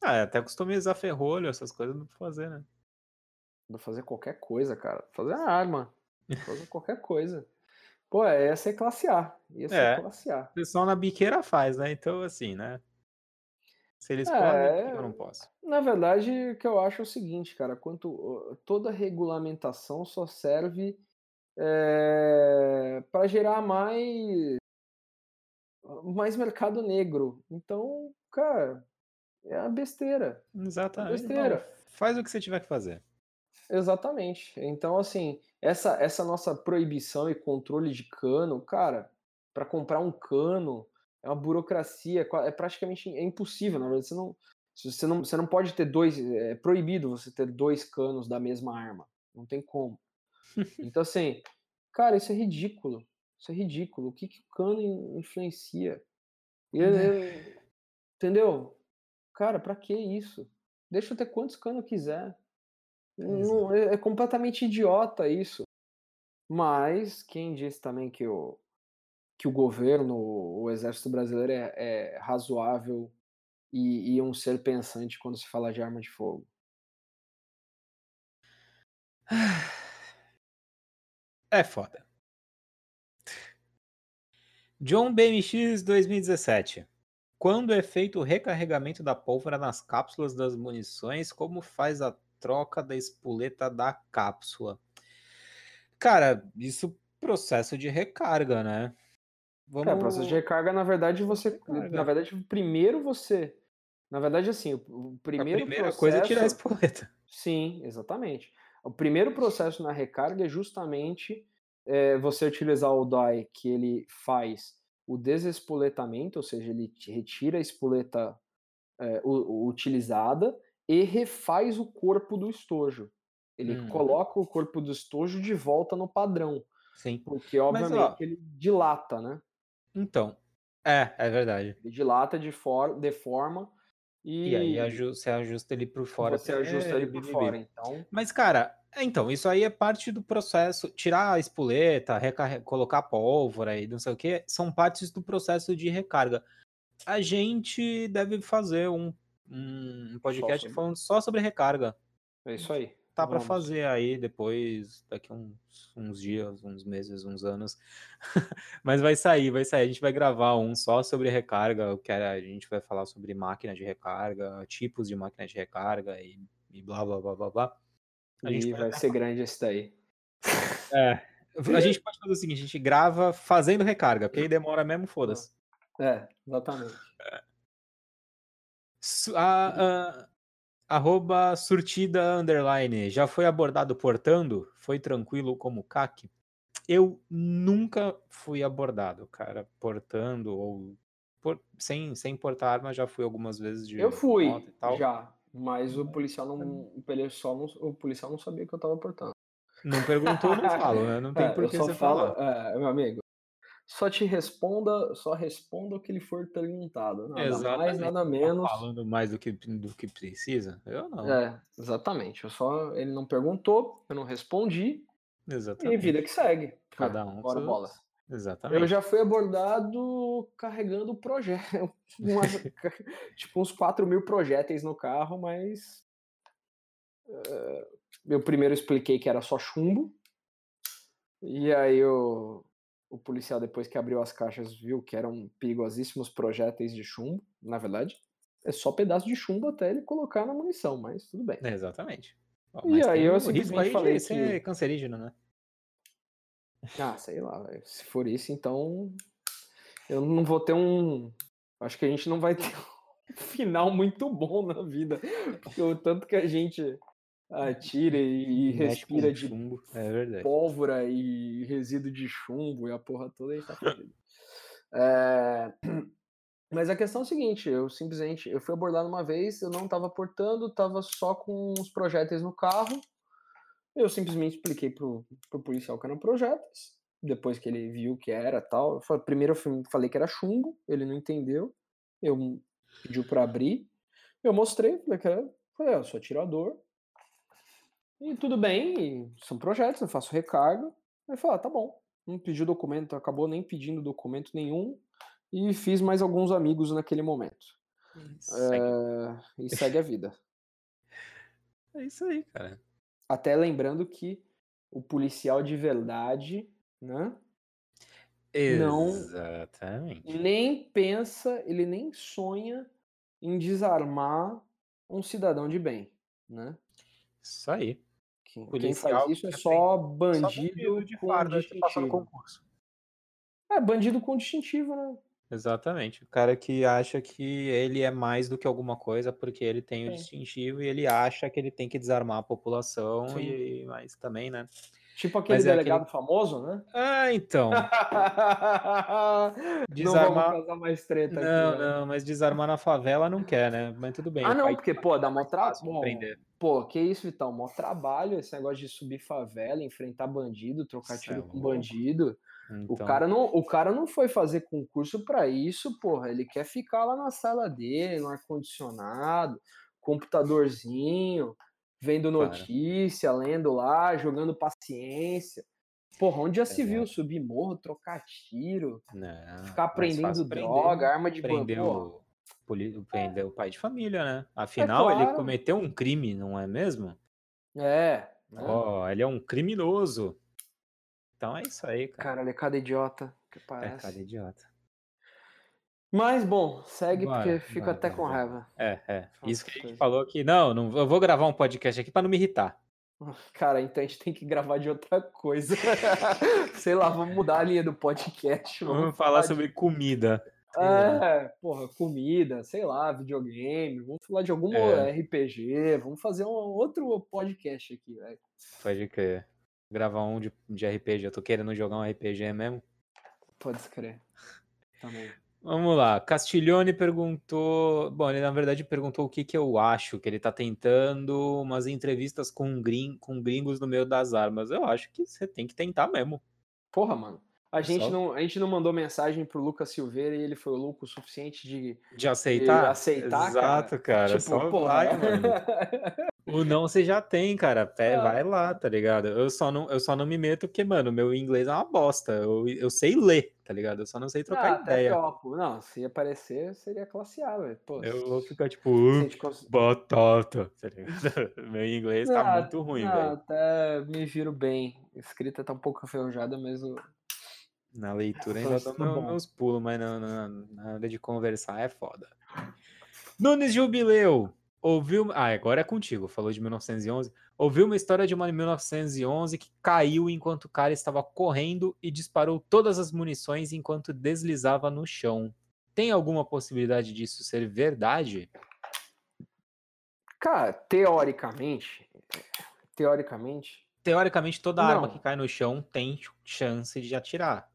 Ah, é, até customizar ferrolho, essas coisas não pra fazer, né? Dá fazer qualquer coisa, cara. Fazer a arma. [LAUGHS] Fazer qualquer coisa. Pô, é, ia ser classe A. Ia ser é, classe A. O pessoal na biqueira faz, né? Então, assim, né? Se eles é, podem, eu não posso. Na verdade, o que eu acho é o seguinte, cara. Quanto, toda regulamentação só serve é, para gerar mais mais mercado negro. Então, cara, é a besteira. Exatamente. É besteira. Então, faz o que você tiver que fazer. Exatamente. Então, assim, essa, essa nossa proibição e controle de cano, cara, para comprar um cano é uma burocracia, é praticamente é impossível, na verdade. Você não, você não, você não pode ter dois, é proibido você ter dois canos da mesma arma. Não tem como. Então, assim, cara, isso é ridículo. Isso é ridículo. O que, que o cano influencia? E, né. entendeu? Cara, pra que isso? Deixa eu ter quantos canos quiser. Não, é, é completamente idiota isso. Mas quem disse também que o, que o governo, o exército brasileiro é, é razoável e, e, um ser pensante quando se fala de arma de fogo? É foda. John BMX 2017. Quando é feito o recarregamento da pólvora nas cápsulas das munições, como faz a troca da espoleta da cápsula? Cara, isso processo de recarga, né? Vamos... É, processo de recarga, na verdade, você. Recarga. Na verdade, primeiro você. Na verdade, assim, o primeiro. A primeira processo... coisa é tirar a espoleta. [LAUGHS] Sim, exatamente. O primeiro processo na recarga é justamente é, você utilizar o DAI que ele faz o desespoletamento, ou seja, ele retira a espoleta é, utilizada e refaz o corpo do estojo. Ele hum. coloca o corpo do estojo de volta no padrão. Sim. Porque, obviamente, Mas, ó, ele dilata, né? Então, é, é verdade. Ele dilata, de for, deforma e... E aí você ajusta ele por fora. Você ajusta ele por fora, então... Mas, cara, é, então, isso aí é parte do processo. Tirar a espoleta, colocar pólvora e não sei o que, são partes do processo de recarga. A gente deve fazer um, um podcast sobre... falando só sobre recarga. É isso aí. Tá para fazer aí depois, daqui uns, uns dias, uns meses, uns anos. [LAUGHS] Mas vai sair, vai sair. A gente vai gravar um só sobre recarga, que a gente vai falar sobre máquina de recarga, tipos de máquina de recarga e, e blá blá blá blá blá. A gente e vai ser grande esse daí. É. A gente pode fazer o seguinte: a gente grava fazendo recarga, porque aí demora mesmo, foda-se. É, exatamente. A, a, arroba surtida underline. Já foi abordado portando? Foi tranquilo como CAC? Eu nunca fui abordado, cara, portando ou por, sem, sem portar arma, já fui algumas vezes de Eu fui, já. Mas o policial não, o policial não, o policial não sabia que eu tava portando. Não perguntou, não falo, né? Não [LAUGHS] tem é, por que você falo, falar. É, meu amigo, só te responda, só responda o que lhe for perguntado. Nada exatamente. mais, nada tá menos. Tá falando mais do que, do que precisa? Eu não. É, exatamente. Eu só, ele não perguntou, eu não respondi. Exatamente. E vida que segue. Cada um. Bora bola. Exatamente. Eu já fui abordado carregando projeto, [LAUGHS] tipo uns 4 mil projéteis no carro, mas uh, eu primeiro expliquei que era só chumbo, e aí eu, o policial, depois que abriu as caixas, viu que eram perigosíssimos projéteis de chumbo. Na verdade, é só pedaço de chumbo até ele colocar na munição, mas tudo bem. É, exatamente. e aí eu simplesmente falei que... é cancerígeno, né? Ah, sei lá, se for isso, então eu não vou ter um. Acho que a gente não vai [LAUGHS] ter um final muito bom na vida, porque o tanto que a gente atira e, e respira de chumbo. É pólvora e resíduo de chumbo e a porra toda aí tá é... [CLEARS THROAT] Mas a questão é a seguinte, eu simplesmente, eu fui abordado uma vez, eu não tava portando, tava só com os projéteis no carro, eu simplesmente expliquei pro, pro policial que eram projéteis, depois que ele viu que era tal, eu falei, primeiro eu falei que era chumbo, ele não entendeu, eu pediu para abrir, eu mostrei, falei que era, falei, eu sou atirador, e tudo bem, são projetos, eu faço recarga. Aí falou, ah, tá bom. Não pediu documento, acabou nem pedindo documento nenhum. E fiz mais alguns amigos naquele momento. É, e segue a vida. É isso aí, cara. Até lembrando que o policial de verdade, né? Exatamente. Não, nem pensa, ele nem sonha em desarmar um cidadão de bem, né? Isso aí. Quem, quem faz isso é só bandido, só bandido de com farda distintivo. concurso. É, bandido com distintivo, né? Exatamente. O cara que acha que ele é mais do que alguma coisa porque ele tem o Sim. distintivo e ele acha que ele tem que desarmar a população, Sim. e mas também, né? Tipo aquele Mas é delegado aquele... famoso, né? Ah, então. desarmar... [LAUGHS] Não vamos causar mais treta não, aqui. Não, né? não, mas desarmar na favela não quer, né? Mas tudo bem. Ah, não, porque, pô, dá mó trabalho. Pô, que isso, Vitão? Mó trabalho esse negócio de subir favela, enfrentar bandido, trocar tiro é com bandido. Então... O, cara não, o cara não foi fazer concurso para isso, porra. Ele quer ficar lá na sala dele, no ar-condicionado, computadorzinho, vendo notícia, Cara. lendo lá, jogando paciência. Porra, onde já se viu subir morro, trocar tiro, Não, ficar aprendendo droga, arma de prendeu, prendeu o pai de família, né? É Afinal, é claro. ele cometeu um crime, não é mesmo? É. Né? Ó, oh, ele é um criminoso. Então é isso aí, cara. Cara, ele é cada idiota que parece. É cada idiota. Mas, bom, segue bora, porque fica bora, até bora, com raiva. É, é. Isso que a gente coisa. falou que, não, não, eu vou gravar um podcast aqui para não me irritar. [LAUGHS] Cara, então a gente tem que gravar de outra coisa. [LAUGHS] Sei lá, vamos mudar a linha do podcast. Vamos, vamos falar, sobre de... comida. É, porra, comida, sei lá, videogame, vamos falar de algum é. RPG, vamos fazer um outro podcast aqui, velho. Pode crer. Gravar um de, de RPG, eu tô querendo jogar um RPG mesmo. Pode crer. Também. Vamos lá. Castiglione perguntou. Bom, ele na verdade perguntou o que, que eu acho, que ele tá tentando umas entrevistas com, gring... com gringos no meio das armas. Eu acho que você tem que tentar mesmo. Porra, mano. A gente, não, a gente não mandou mensagem pro Lucas Silveira e ele foi louco o suficiente de, de aceitar. De aceitar, Exato, cara. cara. Tipo, porra. vai, mano. [LAUGHS] O não você já tem, cara. Pé, ah. vai lá, tá ligado? Eu só, não, eu só não me meto porque, mano, meu inglês é uma bosta. Eu, eu sei ler, tá ligado? Eu só não sei trocar ah, ideia. Topo. Não, se aparecer, seria classe A, velho. Eu vou ficar tipo, cons... batata, tá [LAUGHS] Meu inglês tá não, tá muito ruim, velho. Até me viro bem. Escrita tá um pouco enferrujada, mas o... Na leitura ainda dou tá meus pulos, mas na, na, na hora de conversar é foda. Nunes Jubileu. Ouviu. Ah, agora é contigo. Falou de 1911. Ouviu uma história de uma 1911 que caiu enquanto o cara estava correndo e disparou todas as munições enquanto deslizava no chão. Tem alguma possibilidade disso ser verdade? Cara, teoricamente. Teoricamente. Teoricamente, toda arma que cai no chão tem chance de atirar.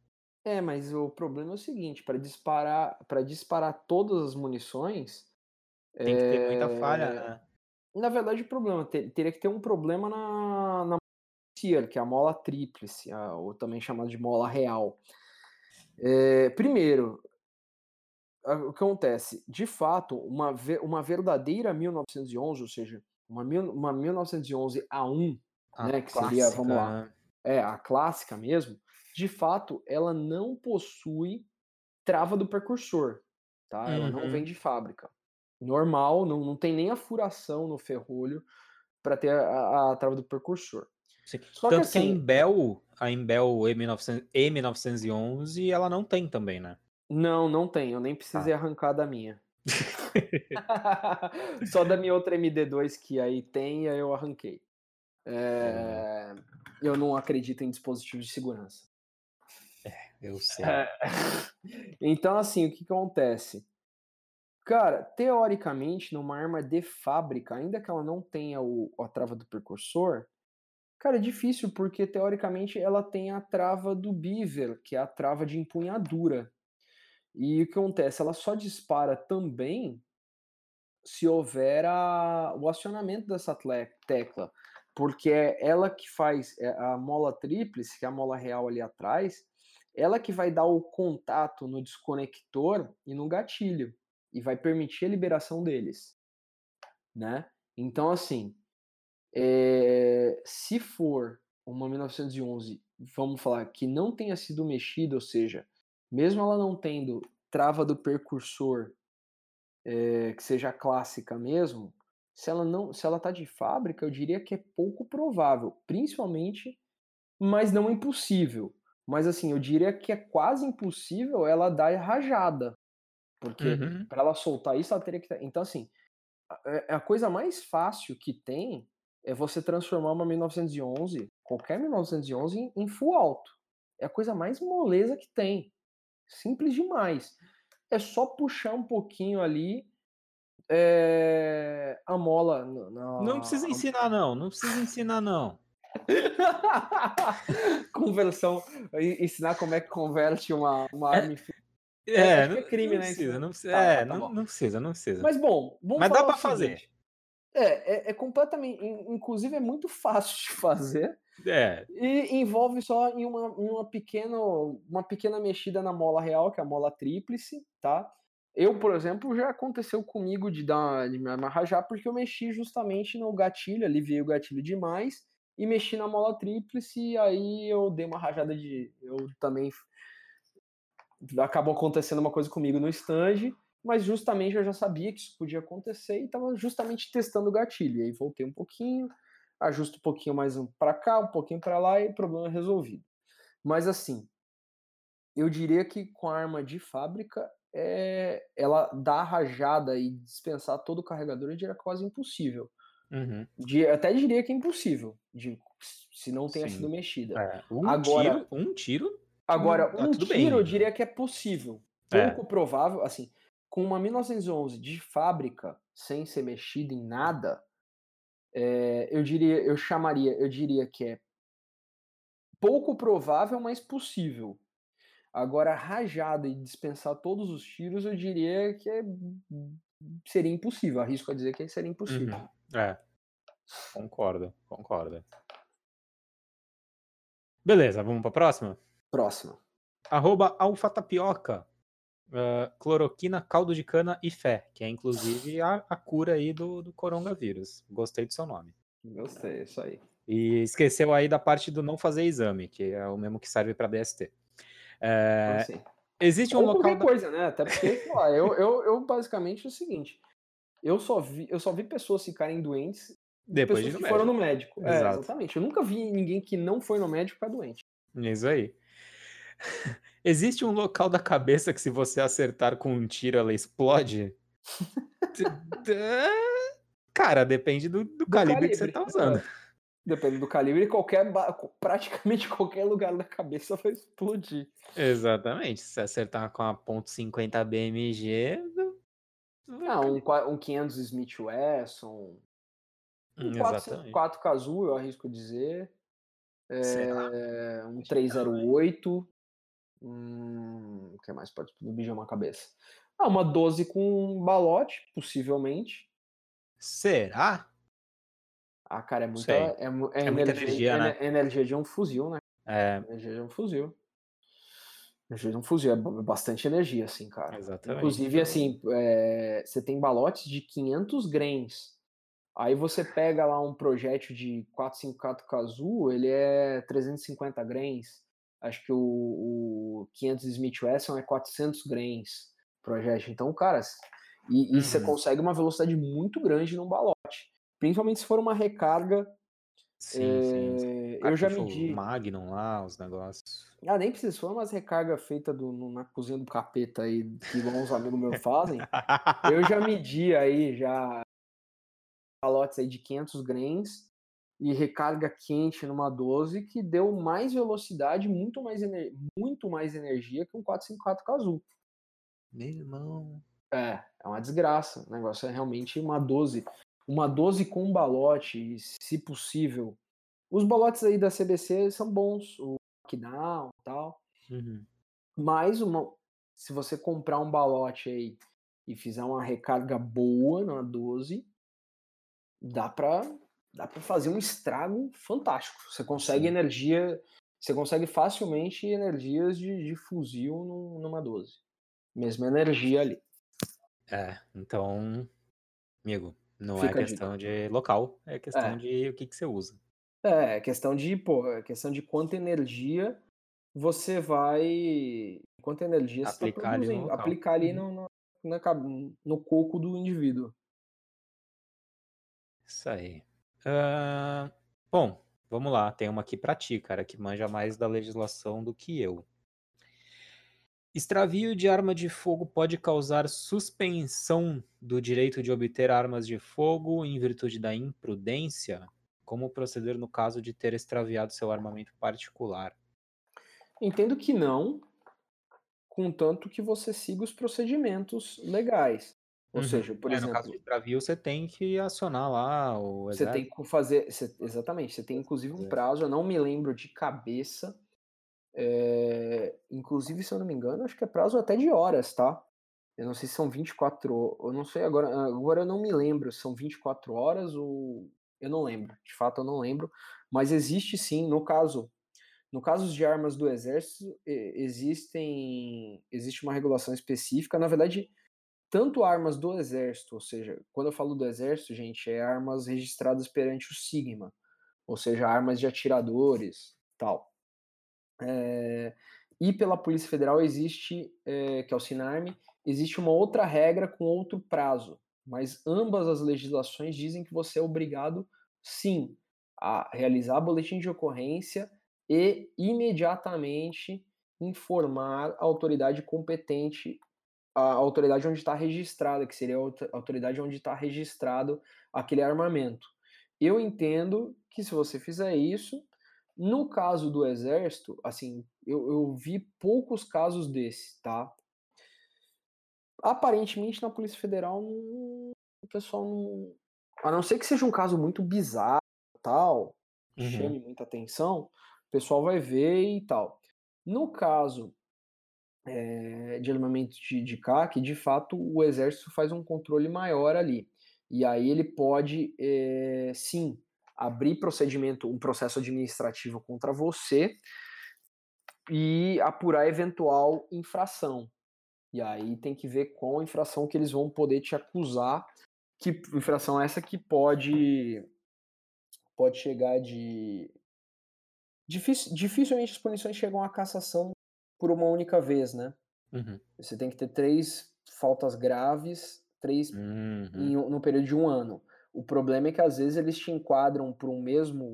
É, mas o problema é o seguinte: para disparar, para disparar todas as munições tem que ter muita falha, é, né? Na verdade, o problema teria que ter um problema na, na que é a mola tríplice, ou também chamada de mola real. É, primeiro, o que acontece? De fato, uma, uma verdadeira 1911, ou seja, uma, uma 1911 A1, a né, que clássica. seria, vamos lá, né? é a clássica mesmo, de fato, ela não possui trava do precursor, tá? Ela uhum. não vem de fábrica. Normal, não, não tem nem a furação no ferrolho para ter a, a, trava do precursor. Só Tanto que, assim, que a Imbel, a Imbel E1900, E1911, ela não tem também, né? Não, não tem. Eu nem precisei ah. arrancar da minha. [LAUGHS] [LAUGHS] Só da minha outra MD2 que aí tem, aí eu arranquei. É... Eu não acredito em dispositivos de segurança. Eu sei. É... Então, assim, o que, acontece? Cara, teoricamente, numa arma de fábrica, ainda que ela não tenha o, a trava do precursor, cara, é difícil porque teoricamente ela tem a trava do beaver, que é a trava de empunhadura. E o que acontece? Ela só dispara também se houver a, o acionamento dessa tecla, porque é ela que faz é, a mola tríplice, que é a mola real ali atrás, ela que vai dar o contato no desconector e no gatilho e vai permitir a liberação deles, né? Então assim, é, se for uma 1911, vamos falar que não tenha sido mexida, ou seja, mesmo ela não tendo trava do percursor é, que seja clássica mesmo, se ela não, se ela está de fábrica, eu diria que é pouco provável, principalmente, mas não impossível. Mas assim, eu diria que é quase impossível ela dar rajada, porque uhum. para ela soltar isso, ela teria que. Então assim, a, é, a coisa mais fácil que tem é você transformar uma 1911, qualquer 1911, em full alto. É a coisa mais moleza que tem. Simples demais. É só puxar um pouquinho ali é, a mola. Na, não precisa ensinar, não. Não precisa ensinar, não. [LAUGHS] Conversão. Ensinar como é que converte uma, uma é, arma é, é, não, é crime, não né? Precisa, não precisa, tá, é, tá não, não, precisa, não precisa. Mas bom, Mas dá para fazer. É, é, é, completamente. Inclusive, é muito [LAUGHS] fácil de fazer. É. E envolve só em uma, uma, pequena, uma pequena mexida na mola real, que é a mola tríplice, tá? Eu, por exemplo, já aconteceu comigo de dar de me amarrar porque eu mexi justamente no gatilho, aliviei o gatilho demais e mexi na mola tríplice e aí eu dei uma rajada de eu também acabou acontecendo uma coisa comigo no stand mas justamente eu já sabia que isso podia acontecer e estava justamente testando o gatilho. E aí voltei um pouquinho, ajusto um pouquinho mais para cá, um pouquinho para lá e problema resolvido. Mas assim, eu diria que com a arma de fábrica, é, ela dar rajada e dispensar todo o carregador, diria quase impossível. Uhum. De, até diria que é impossível, de, se não tenha Sim. sido mexida. É, um agora, tiro, um tiro. Agora, hum, um tiro bem. eu diria que é possível. É. Pouco é. provável, assim, com uma 1911 de fábrica, sem ser mexida em nada, é, eu diria, eu chamaria, eu diria que é pouco provável, mas possível. Agora, rajada e dispensar todos os tiros, eu diria que é, seria impossível. Arrisco a dizer que seria impossível. Uhum. É. Concordo, concordo. Beleza, vamos para a próxima? Próxima. Arroba alfatapioca uh, cloroquina, caldo de cana e fé, que é inclusive a, a cura aí do, do coronavírus. Gostei do seu nome. Gostei, isso aí. E esqueceu aí da parte do não fazer exame, que é o mesmo que serve para DST. É, existe um Ou local. Qualquer da... coisa, né? Até porque, lá, eu, eu, eu basicamente é o seguinte: eu só vi, eu só vi pessoas ficarem doentes depois de que foram no médico. É, exatamente. Eu nunca vi ninguém que não foi no médico ficar doente. Isso aí. [LAUGHS] Existe um local da cabeça que se você acertar com um tiro ela explode? [LAUGHS] Cara, depende do, do, do calibre, calibre, que você tá usando. É. Depende do calibre, qualquer, praticamente [LAUGHS] qualquer lugar da cabeça vai explodir. Exatamente. Se acertar com a .50 BMG... Ah, um, um 500 Smith Wesson, um 4, 4 Kazoo, eu arrisco dizer. É, um 308. Hum, o que mais pode do bicho uma cabeça? Ah, uma 12 com balote, possivelmente. Será? Ah, cara, é muita, é, é, é, é, muita energia, energia, né? energia de um fuzil, né? É. Energia de um fuzil. Um fuzil é bastante energia, assim, cara. Exatamente. Inclusive, assim, é, você tem balotes de 500 grains. Aí você pega lá um projétil de 454 Kazoo, ele é 350 grains. Acho que o, o 500 Smith Wesson é 400 grains projétil. Então, cara, e, e uhum. você consegue uma velocidade muito grande num balote. Principalmente se for uma recarga Sim, sim, sim. eu já medi. Magnum lá, os negócios. Ah, nem precisa, foi umas recargas feitas na cozinha do capeta aí, que uns amigos meus fazem. eu já medi aí, já balotes aí de 500 grains e recarga quente numa 12 que deu mais velocidade, muito mais, muito mais energia que um 454 Kazoo. Meu irmão. É, é uma desgraça. O negócio é realmente uma 12 uma 12 com balote, se possível. Os balotes aí da CBC são bons, o knockdown e tal. Uhum. Mas uma, se você comprar um balote aí e fizer uma recarga boa na 12, dá pra, dá pra fazer um estrago fantástico. Você consegue Sim. energia, você consegue facilmente energias de, de fuzil numa 12. Mesma energia ali. É, então, amigo, não é Fica é questão de... de local, é questão é. de o que, que você usa. É, é questão de, pô, é questão de quanta energia você vai. Quanta energia você está produzindo. Ali aplicar ali uhum. no, no, no coco do indivíduo. Isso aí. Uh, bom, vamos lá. Tem uma aqui pra ti, cara, que manja mais da legislação do que eu. Extravio de arma de fogo pode causar suspensão do direito de obter armas de fogo em virtude da imprudência? Como proceder no caso de ter extraviado seu armamento particular? Entendo que não, contanto que você siga os procedimentos legais. Ou uhum. seja, por é, exemplo. No caso de extravio, você tem que acionar lá o. Você tem que fazer. Você, exatamente, você tem inclusive um prazo, eu não me lembro de cabeça é, inclusive, se eu não me engano, acho que é prazo até de horas, tá? Eu não sei se são 24, eu não sei agora, agora eu não me lembro, são 24 horas ou eu não lembro, de fato eu não lembro, mas existe sim, no caso, no caso de armas do exército, existem existe uma regulação específica, na verdade, tanto armas do exército, ou seja, quando eu falo do exército, gente, é armas registradas perante o Sigma, ou seja, armas de atiradores, tal. É, e pela Polícia Federal existe, é, que é o SINARME, existe uma outra regra com outro prazo, mas ambas as legislações dizem que você é obrigado, sim, a realizar boletim de ocorrência e imediatamente informar a autoridade competente, a autoridade onde está registrada, que seria a autoridade onde está registrado aquele armamento. Eu entendo que se você fizer isso, no caso do exército, assim, eu, eu vi poucos casos desse, tá? Aparentemente na Polícia Federal o pessoal não. A não ser que seja um caso muito bizarro tal, uhum. chame muita atenção, o pessoal vai ver e tal. No caso é, de armamento de, de CAC, de fato o exército faz um controle maior ali. E aí ele pode, é, sim, abrir procedimento, um processo administrativo contra você e apurar eventual infração. E aí tem que ver qual infração que eles vão poder te acusar, que infração é essa que pode pode chegar de Dific, dificilmente as punições chegam à cassação por uma única vez, né? Uhum. Você tem que ter três faltas graves, três uhum. em, no período de um ano. O problema é que às vezes eles te enquadram por um mesmo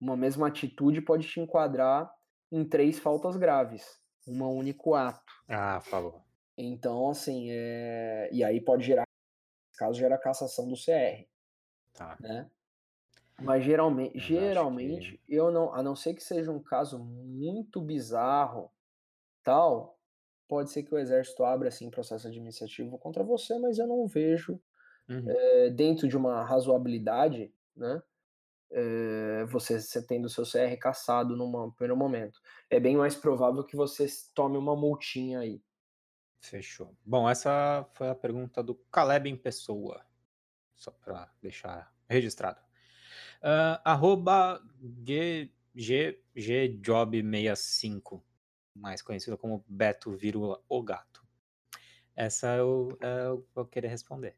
uma mesma atitude pode te enquadrar em três faltas graves, um único ato. Ah, falou. Então, assim, é... e aí pode gerar, caso gera cassação do CR. Tá. Né? Mas geralmente, geralmente que... eu não, a não ser que seja um caso muito bizarro, tal, pode ser que o exército abra assim processo administrativo contra você, mas eu não vejo uhum. é, dentro de uma razoabilidade, né? É, você, tendo o seu CR caçado num primeiro momento. É bem mais provável que você tome uma multinha aí. Fechou. Bom, essa foi a pergunta do Caleb em pessoa. Só para deixar registrado. Uh, arroba GGJob65. mais conhecido como Beto, vírgula, o gato. Essa eu, eu vou querer responder.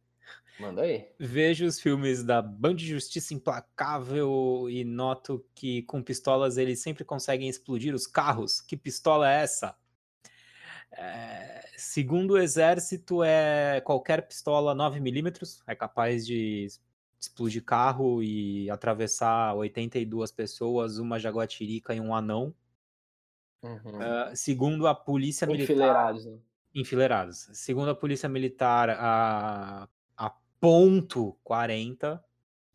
Manda aí. Vejo os filmes da Band de Justiça Implacável e noto que com pistolas eles sempre conseguem explodir os carros. Que pistola é essa? É, segundo o exército, é qualquer pistola 9mm é capaz de explodir carro e atravessar 82 pessoas, uma jaguatirica e um anão. Uhum. Uh, segundo a polícia militar. Enfileirados. Né? Enfileirados. Segundo a polícia militar, a, a ponto 40,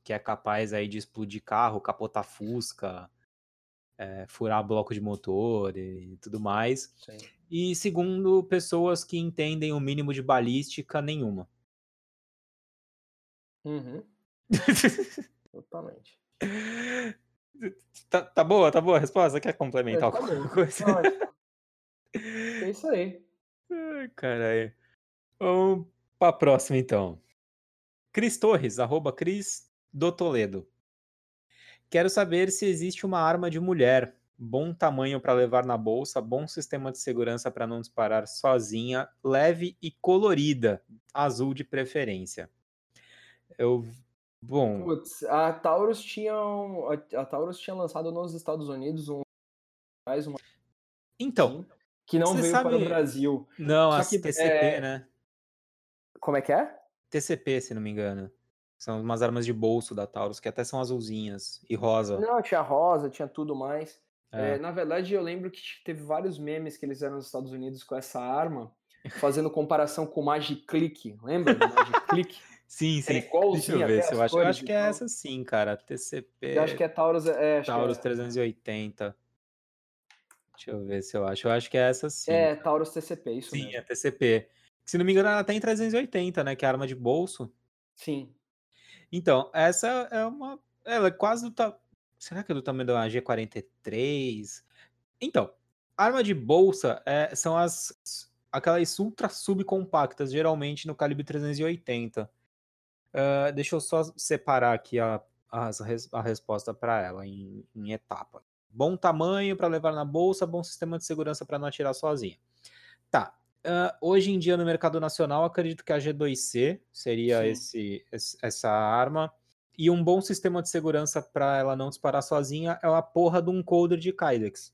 que é capaz aí de explodir carro, capotar fusca, é, furar bloco de motor e tudo mais. Sim. E segundo pessoas que entendem o mínimo de balística nenhuma. Uhum. [LAUGHS] Totalmente. Tá, tá, boa, tá boa a resposta? Quer complementar é, alguma [LAUGHS] coisa? é isso aí. Ai, caralho. Vamos pra próxima, então. Cris Torres, arroba Cris do Toledo. Quero saber se existe uma arma de mulher. Bom tamanho para levar na bolsa, bom sistema de segurança para não disparar sozinha, leve e colorida, azul de preferência. Eu Bom. Putz, a Taurus tinha um, a Taurus tinha lançado nos Estados Unidos um mais uma Então, que não veio sabe... para o Brasil. Não, Só a que, TCP, é... né? Como é que é? TCP, se não me engano. São umas armas de bolso da Taurus, que até são azulzinhas e rosa. Não, tinha rosa, tinha tudo mais. É. É, na verdade, eu lembro que teve vários memes que eles fizeram nos Estados Unidos com essa arma, fazendo comparação com o Magic Click. Lembra do Magic Click? [LAUGHS] Sim, sim. Deixa eu ver se eu acho. Eu acho que é essa sim, cara. TCP. Eu acho que é Taurus. É, Taurus é... 380. Deixa eu ver se eu acho. Eu acho que é essa sim. É, Taurus TCP, isso sim, mesmo. Sim, é TCP. Se não me engano, ela tem 380, né? Que é arma de bolso. Sim. Então, essa é uma. Ela é quase do. Ta... Será que é do tamanho da G43? Então, arma de bolsa é, são as aquelas ultra subcompactas, geralmente no calibre 380. Uh, deixa eu só separar aqui a, a, a resposta para ela em, em etapa. Bom tamanho para levar na bolsa, bom sistema de segurança para não atirar sozinha. Tá. Uh, hoje em dia no mercado nacional, acredito que a G2C seria esse, esse, essa arma. E um bom sistema de segurança para ela não disparar sozinha é a porra de um coder de Kydex.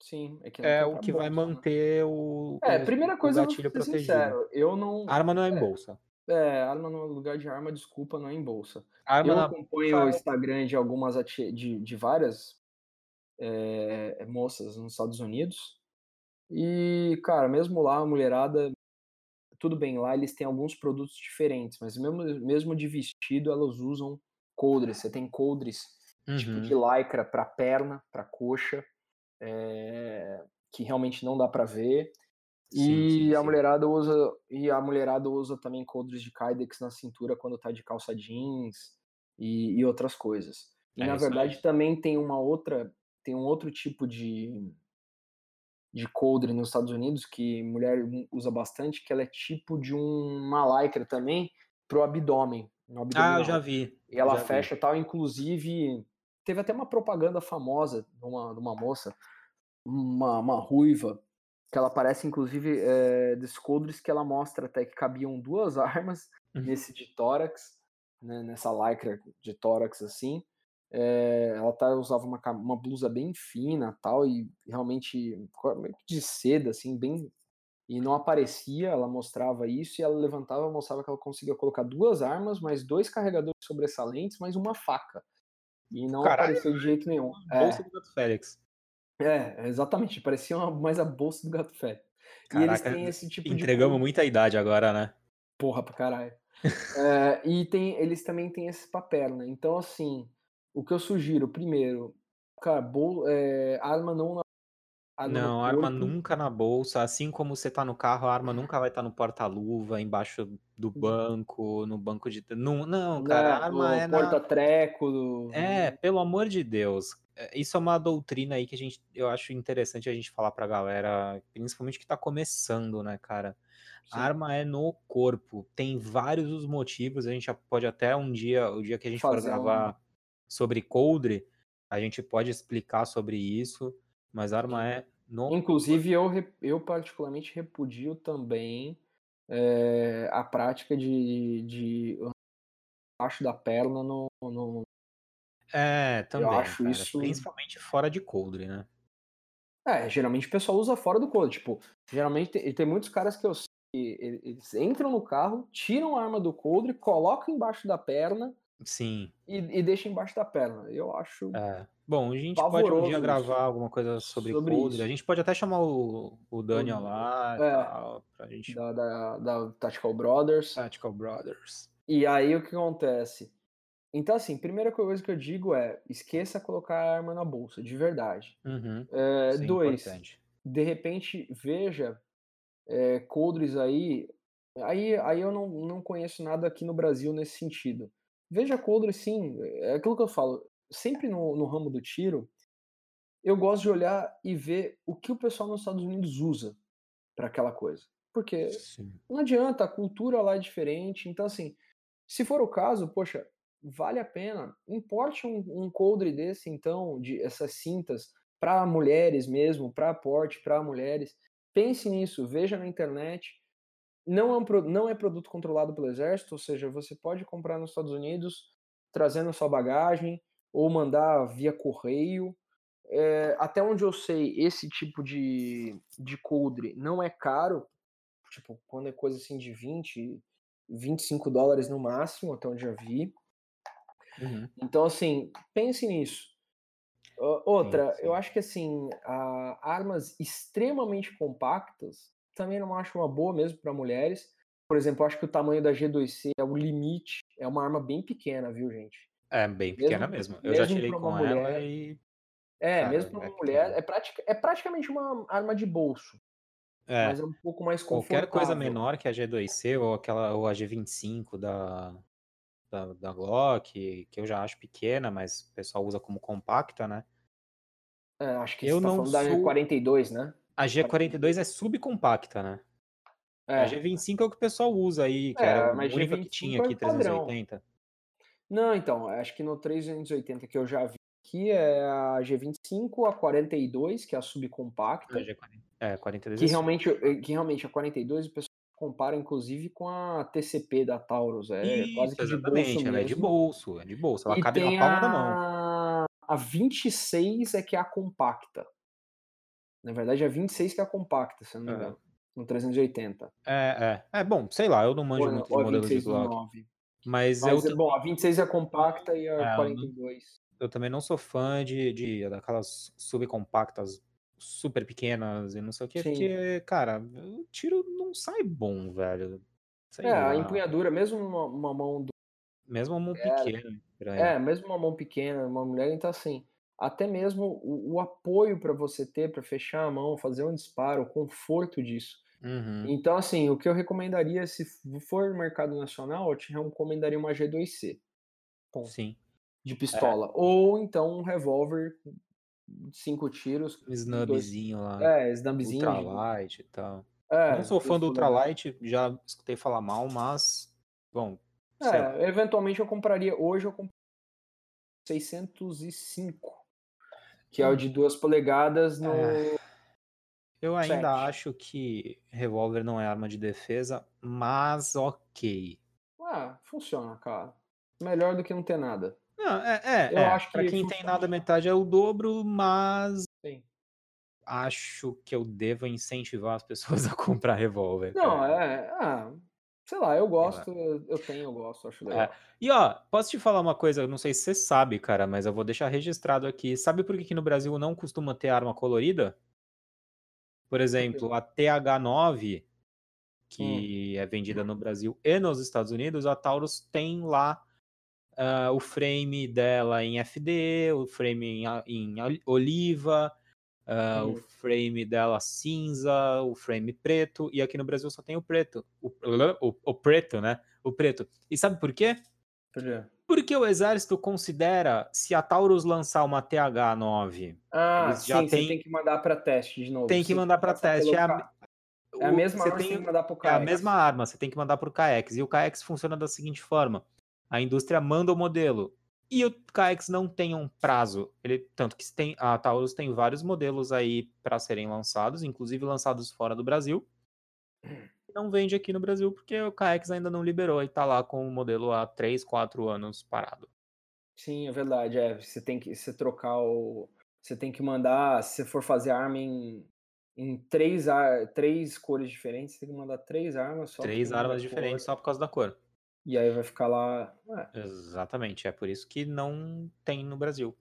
Sim, é, que é o que bolsa, vai né? manter o. É, o, primeira coisa, o gatilho eu vou ser protegido. sincero, eu não. Arma não é, é em bolsa. É, arma no lugar de arma, desculpa, não é em bolsa. Arma eu na... acompanho o Instagram de algumas de, de várias é, moças nos Estados Unidos. E, cara, mesmo lá, a mulherada, tudo bem, lá eles têm alguns produtos diferentes, mas mesmo, mesmo de vestido, elas usam coldres. Você tem coldres uhum. tipo de uhum. lycra para perna, para coxa, é, que realmente não dá para ver. E sim, sim, a mulherada usa e a mulherada usa também coldres de Kydex na cintura quando tá de calça jeans e, e outras coisas. E é na verdade também tem uma outra tem um outro tipo de de coldre nos Estados Unidos que mulher usa bastante, que ela é tipo de uma lycra também pro abdômen. ah, eu já vi. E ela fecha vi. tal, inclusive teve até uma propaganda famosa de uma, de uma moça, uma, uma ruiva, que ela aparece, inclusive, é, dos coldres que ela mostra até que cabiam duas [LAUGHS] armas uhum. nesse de tórax, né, nessa lycra de tórax assim. É, ela tá, usava uma, uma blusa bem fina tal, e realmente de seda, assim, bem. E não aparecia, ela mostrava isso, e ela levantava, mostrava que ela conseguia colocar duas armas, mais dois carregadores sobressalentes, mais uma faca. E não Caralho, apareceu de jeito nenhum. Bolsa é. do Gato Félix. É, exatamente. Parecia uma, mais a bolsa do gato fé. e eles têm esse tipo entregamos de. Entregamos muita idade agora, né? Porra pra caralho. é, e tem, eles também têm esse papel, né? Então, assim, o que eu sugiro, primeiro, cara, bol, é, arma não Arma não, arma nunca na bolsa. Assim como você tá no carro, a arma nunca vai estar tá no porta-luva, embaixo do hum. banco, no banco de. Não, não cara, a arma é. Porta-treco. Do... É, pelo amor de Deus. É, isso é uma doutrina aí que a gente, eu acho interessante a gente falar pra galera, principalmente que tá começando, né, cara? A arma é no corpo. Tem vários os motivos. A gente pode até um dia, o dia que a gente Fazer for gravar um... sobre coldre, a gente pode explicar sobre isso. Mas a arma é No... Inclusive, eu, eu particularmente repudio também é, a prática de, de abaixo da perna no, no... É, também. Eu acho cara, isso. Principalmente fora de coldre, né? É, geralmente o pessoal usa fora do coldre. Tipo, geralmente tem, tem muitos caras que eu sei eles entram no carro, tiram a arma do coldre, colocam embaixo da perna. Sim. E, e deixam embaixo da perna. Eu acho. É. Bom, a gente pode um dia gravar alguma coisa sobre, sobre coldre. A gente pode até chamar o, o Daniel lá é, tal, pra gente. Da, da, da Tactical Brothers. Tactical Brothers. E aí o que acontece? Então, assim, primeira coisa que eu digo é: esqueça colocar a arma na bolsa, de verdade. Uhum. É, Sim, dois, importante. de repente, veja é, coldres aí. Aí, aí eu não, não conheço nada aqui no Brasil nesse sentido. Veja coldre, sim, é aquilo que eu falo. Sempre no, no ramo do tiro, eu gosto de olhar e ver o que o pessoal nos Estados Unidos usa para aquela coisa. Porque sim. não adianta, a cultura lá é diferente. Então, assim, se for o caso, poxa, vale a pena. Importe um, um coldre desse, então, de essas cintas para mulheres mesmo, para porte, para mulheres. Pense nisso, veja na internet. Não é, um, não é produto controlado pelo exército, ou seja, você pode comprar nos Estados Unidos trazendo sua bagagem ou mandar via correio. É, até onde eu sei, esse tipo de, de coldre não é caro. Tipo, quando é coisa assim de 20, 25 dólares no máximo, até onde eu vi. Uhum. Então, assim, pense nisso. outra, sim, sim. eu acho que assim, armas extremamente compactas também não acho uma boa mesmo para mulheres. Por exemplo, eu acho que o tamanho da G2C é o limite. É uma arma bem pequena, viu, gente? É, bem pequena mesmo. mesmo. Eu já tirei com mulher, ela e. É, Cara, mesmo para uma é mulher, é, pratica, é praticamente uma arma de bolso. É, mas é um pouco mais confortável. Qualquer coisa menor que a G2C ou aquela ou a G25 da, da, da Glock, que eu já acho pequena, mas o pessoal usa como compacta, né? É, acho que eu você tá não falando sou... da G42, né? A G42 é subcompacta, né? É. A G25 é o que o pessoal usa aí, que é, era a única que tinha aqui, é 380. Não, então, acho que no 380 que eu já vi aqui é a G25, a 42, que é a subcompacta. É, 42 que, é realmente, eh, que realmente a 42 o pessoal compara inclusive com a TCP da Taurus. É Isso, quase que exatamente, de bolso ela é de bolso, é de bolso, ela e cabe na palma a... da mão. A 26 é que é a compacta. Na verdade, a 26 que é a compacta, se eu não me é. engano. No 380. É, é. É bom, sei lá, eu não manjo ou, muito de modelo de. Mas, Mas eu. É, bom, a 26 é compacta e a é, 42. Eu também não sou fã de, de daquelas subcompactas super pequenas e não sei o que, porque, cara, o tiro não sai bom, velho. Sei é, lá. a empunhadura, mesmo uma, uma mão do. Mesmo uma mão é, pequena. É, mesmo uma mão pequena, uma mulher, então assim, até mesmo o, o apoio para você ter, para fechar a mão, fazer um disparo, o conforto disso. Uhum. Então, assim, o que eu recomendaria, se for no mercado nacional, eu te recomendaria uma G2C. Ponto. Sim. De é. pistola. É. Ou então um revólver cinco tiros. Um snubzinho dois... lá. É, snubzinho. Ultralight de... e tal. É, não sou fã do Ultralight, já escutei falar mal, mas. Bom. É, eventualmente eu compraria. Hoje eu compraria 605 que é o de duas polegadas no. É. Eu ainda 7. acho que revólver não é arma de defesa, mas ok. Ah, funciona, cara. Melhor do que não ter nada. Não, é, é, Eu é. acho que pra quem tem nada, metade é o dobro, mas. Sim. Acho que eu devo incentivar as pessoas [LAUGHS] a comprar revólver. Não, cara. é. Ah, Sei lá, eu gosto, eu tenho, eu gosto, acho é. legal. É. E ó, posso te falar uma coisa, não sei se você sabe, cara, mas eu vou deixar registrado aqui. Sabe por que, que no Brasil não costuma ter arma colorida? Por exemplo, a TH9, que hum. é vendida no Brasil e nos Estados Unidos, a Taurus tem lá uh, o frame dela em FD, o frame em, em oliva, Uh, o frame dela cinza, o frame preto, e aqui no Brasil só tem o preto. O, o, o preto, né? O preto. E sabe por quê? Por quê? Porque o exército considera, se a Taurus lançar uma TH9, ah, eles já sim, tem, tem que mandar para teste de novo. Tem que mandar para teste. É a, é a mesma arma tem, que tem que mandar pro KX. É a mesma arma, você tem que mandar pro KX. E o KX funciona da seguinte forma: a indústria manda o modelo, E o KX não tem um prazo. Ele tanto que tem a Taurus tem vários modelos aí para serem lançados, inclusive lançados fora do Brasil. Não vende aqui no Brasil porque o KX ainda não liberou e tá lá com o modelo há 3, 4 anos parado. Sim, é verdade. É, você tem que você trocar o você tem que mandar, se for fazer arma em, em três, três cores diferentes, você tem que mandar três armas só. Três armas diferentes só por causa da cor. E aí vai ficar lá. É. Exatamente, é por isso que não tem no Brasil,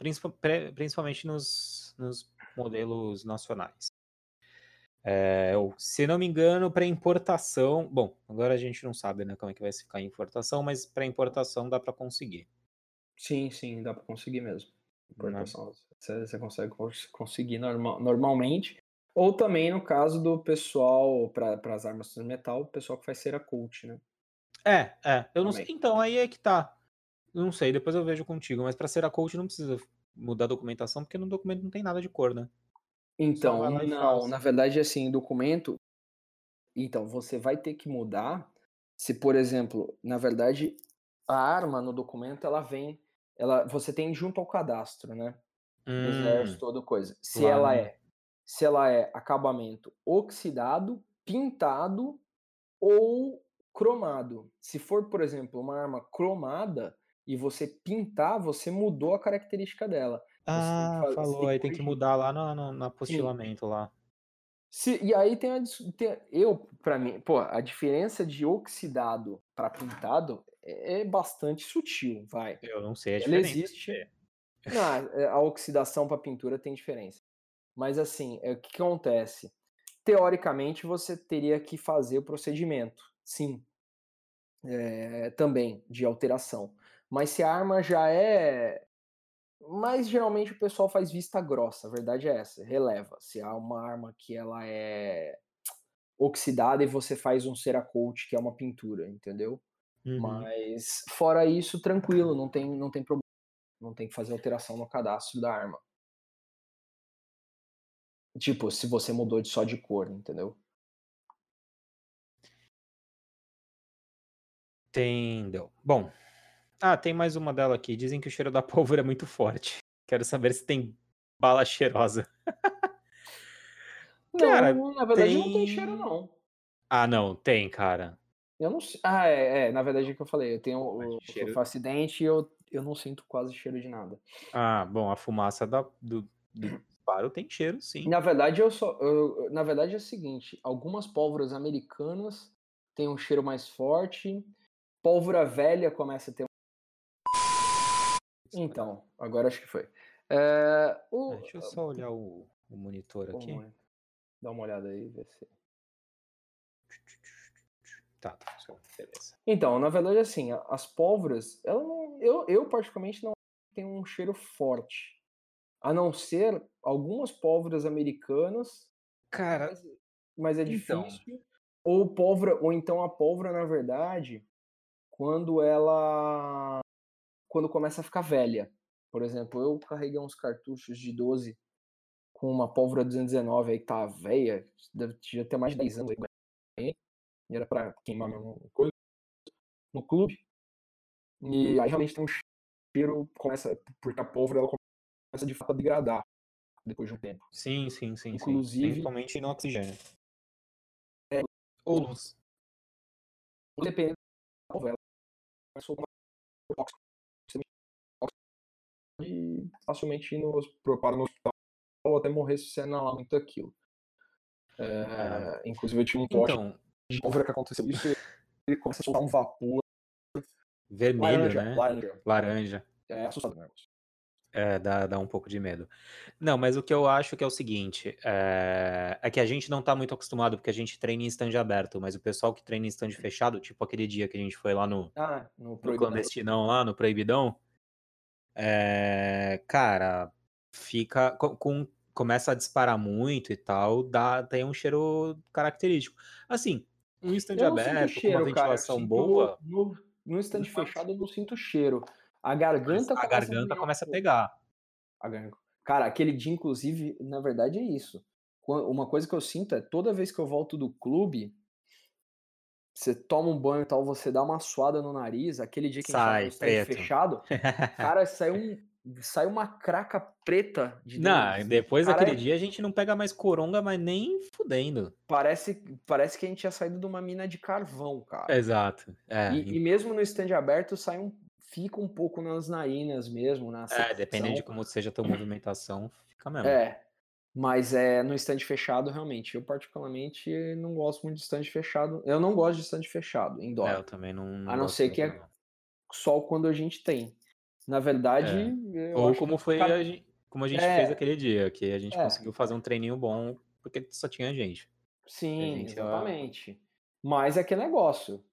principalmente nos, nos modelos nacionais. É, se não me engano, para importação. Bom, agora a gente não sabe né, como é que vai ficar a importação, mas para importação dá para conseguir. Sim, sim, dá para conseguir mesmo. Né. Importação, você, você consegue conseguir normal, normalmente. Ou também no caso do pessoal, para as armas de metal, o pessoal que faz cera cult, né? É, é. Eu não sei. Então, aí é que tá. Não sei, depois eu vejo contigo. Mas pra ser a coach não precisa mudar a documentação, porque no documento não tem nada de cor, né? Então, não, na verdade, assim, documento. Então, você vai ter que mudar se, por exemplo, na verdade, a arma no documento ela vem. Ela, você tem junto ao cadastro, né? Hum, exército, toda coisa. Se claro. ela é, se ela é acabamento oxidado, pintado ou cromado. Se for, por exemplo, uma arma cromada e você pintar, você mudou a característica dela. Ah, falou, aí tem que mudar lá no, no, no apostilamento Sim. lá. Se, e aí tem, a, tem eu, para mim, pô, a diferença de oxidado para pintado é, é, bastante sutil, vai. Eu não sei a diferença. Ela existe. Não, é, a oxidação para pintura tem diferença. Mas assim, é, o que acontece? Teoricamente, você teria que fazer o procedimento sim, é, também de alteração. Mas se a arma já é. Mas geralmente o pessoal faz vista grossa, a verdade é essa, releva. Se há uma arma que ela é oxidada e você faz um Cerakote, que é uma pintura, entendeu? Uhum. Mas fora isso, tranquilo, não tem, não tem problema. Não tem que fazer alteração no cadastro da arma. Tipo, se você mudou de só de cor, entendeu? Entendeu. Bom. Ah, tem mais uma dela aqui. Dizem que o cheiro da [LAUGHS] pólvora é muito forte. Quero saber se tem bala cheirosa. não, cara, na verdade tem... não tem cheiro, não. Ah, não, tem, cara. Eu não sei. Ah, é, é, na verdade é que eu falei. Eu tenho o, cheiro... o acidente e eu, eu não sinto quase cheiro de nada. Ah, bom, a fumaça da, do, do disparo tem cheiro, sim. Na verdade, eu só. Eu, na verdade é o seguinte: algumas pólvoras americanas têm um cheiro mais forte Pólvora velha começa a ter. Então, agora acho que foi. É, o... É, deixa eu só olhar o, o monitor aqui. Dá uma olhada aí, ver se. Tá, tá, beleza. Então, na verdade, assim, as pólvoras, ela não, eu, eu particularmente não tenho um cheiro forte. A não ser algumas pólvoras americanas. Cara, mas, mas é então. difícil. Ou pólvora, ou então a pólvora, na verdade, quando ela quando começa a ficar velha. Por exemplo, eu carreguei uns cartuchos de 12 com uma pólvora 219 aí que tá velha, deve ter mais de 10 anos aí, e era para queimar mesmo coisa no clube. E aí realmente tem um cheiro, começa, porque a pólvora ela começa de fato a degradar depois de um tempo. Sim, sim, sim. Inclusive, sim. principalmente no oxigênio. É, Ou luz. Dependendo da pólvora, e facilmente ir no, para no hospital ou até morrer se você inalar muito aquilo. É, é. Inclusive eu tinha um poste então, de pólvora que aconteceu isso ele começa a soltar um vapor vermelho, laranja, né? Laranja. laranja. É assustador o negócio. É, dá, dá um pouco de medo. Não, mas o que eu acho que é o seguinte, é, é que a gente não tá muito acostumado, porque a gente treina em stand aberto, mas o pessoal que treina em stand fechado, tipo aquele dia que a gente foi lá no, ah, no, no clandestinão lá, no proibidão, é, cara, fica com, começa a disparar muito e tal, dá, tem um cheiro característico. Assim, um stand aberto, cheiro, com uma ventilação cara, boa... No, no stand fechado eu não sinto cheiro. A garganta, a garganta começa a pegar. A Cara, aquele dia, inclusive, na verdade é isso. Uma coisa que eu sinto é toda vez que eu volto do clube, você toma um banho e tal, você dá uma suada no nariz, aquele dia que Sai, a gente tava fechado, cara, saiu um, sai uma craca preta de dentro. Não, depois cara, daquele dia a gente não pega mais coronga, mas nem fudendo. Parece, parece que a gente tinha saído de uma mina de carvão, cara. Exato. É, e, e... mesmo no stand aberto, sai um, fica um pouco nas narinas mesmo. Na é, dependendo de como seja a tua movimentação, fica mesmo. É. Mas é no stand fechado, realmente. Eu, particularmente, não gosto muito de stand fechado. Eu não gosto de stand fechado, indoor. É, eu também não. não a não ser que é só quando a gente tem. Na verdade. É. Ou como foi cada... a gente, como a gente é. fez aquele dia, que a gente é. conseguiu fazer um treininho bom porque só tinha gente. Sim, gente, exatamente. Mas é que negócio.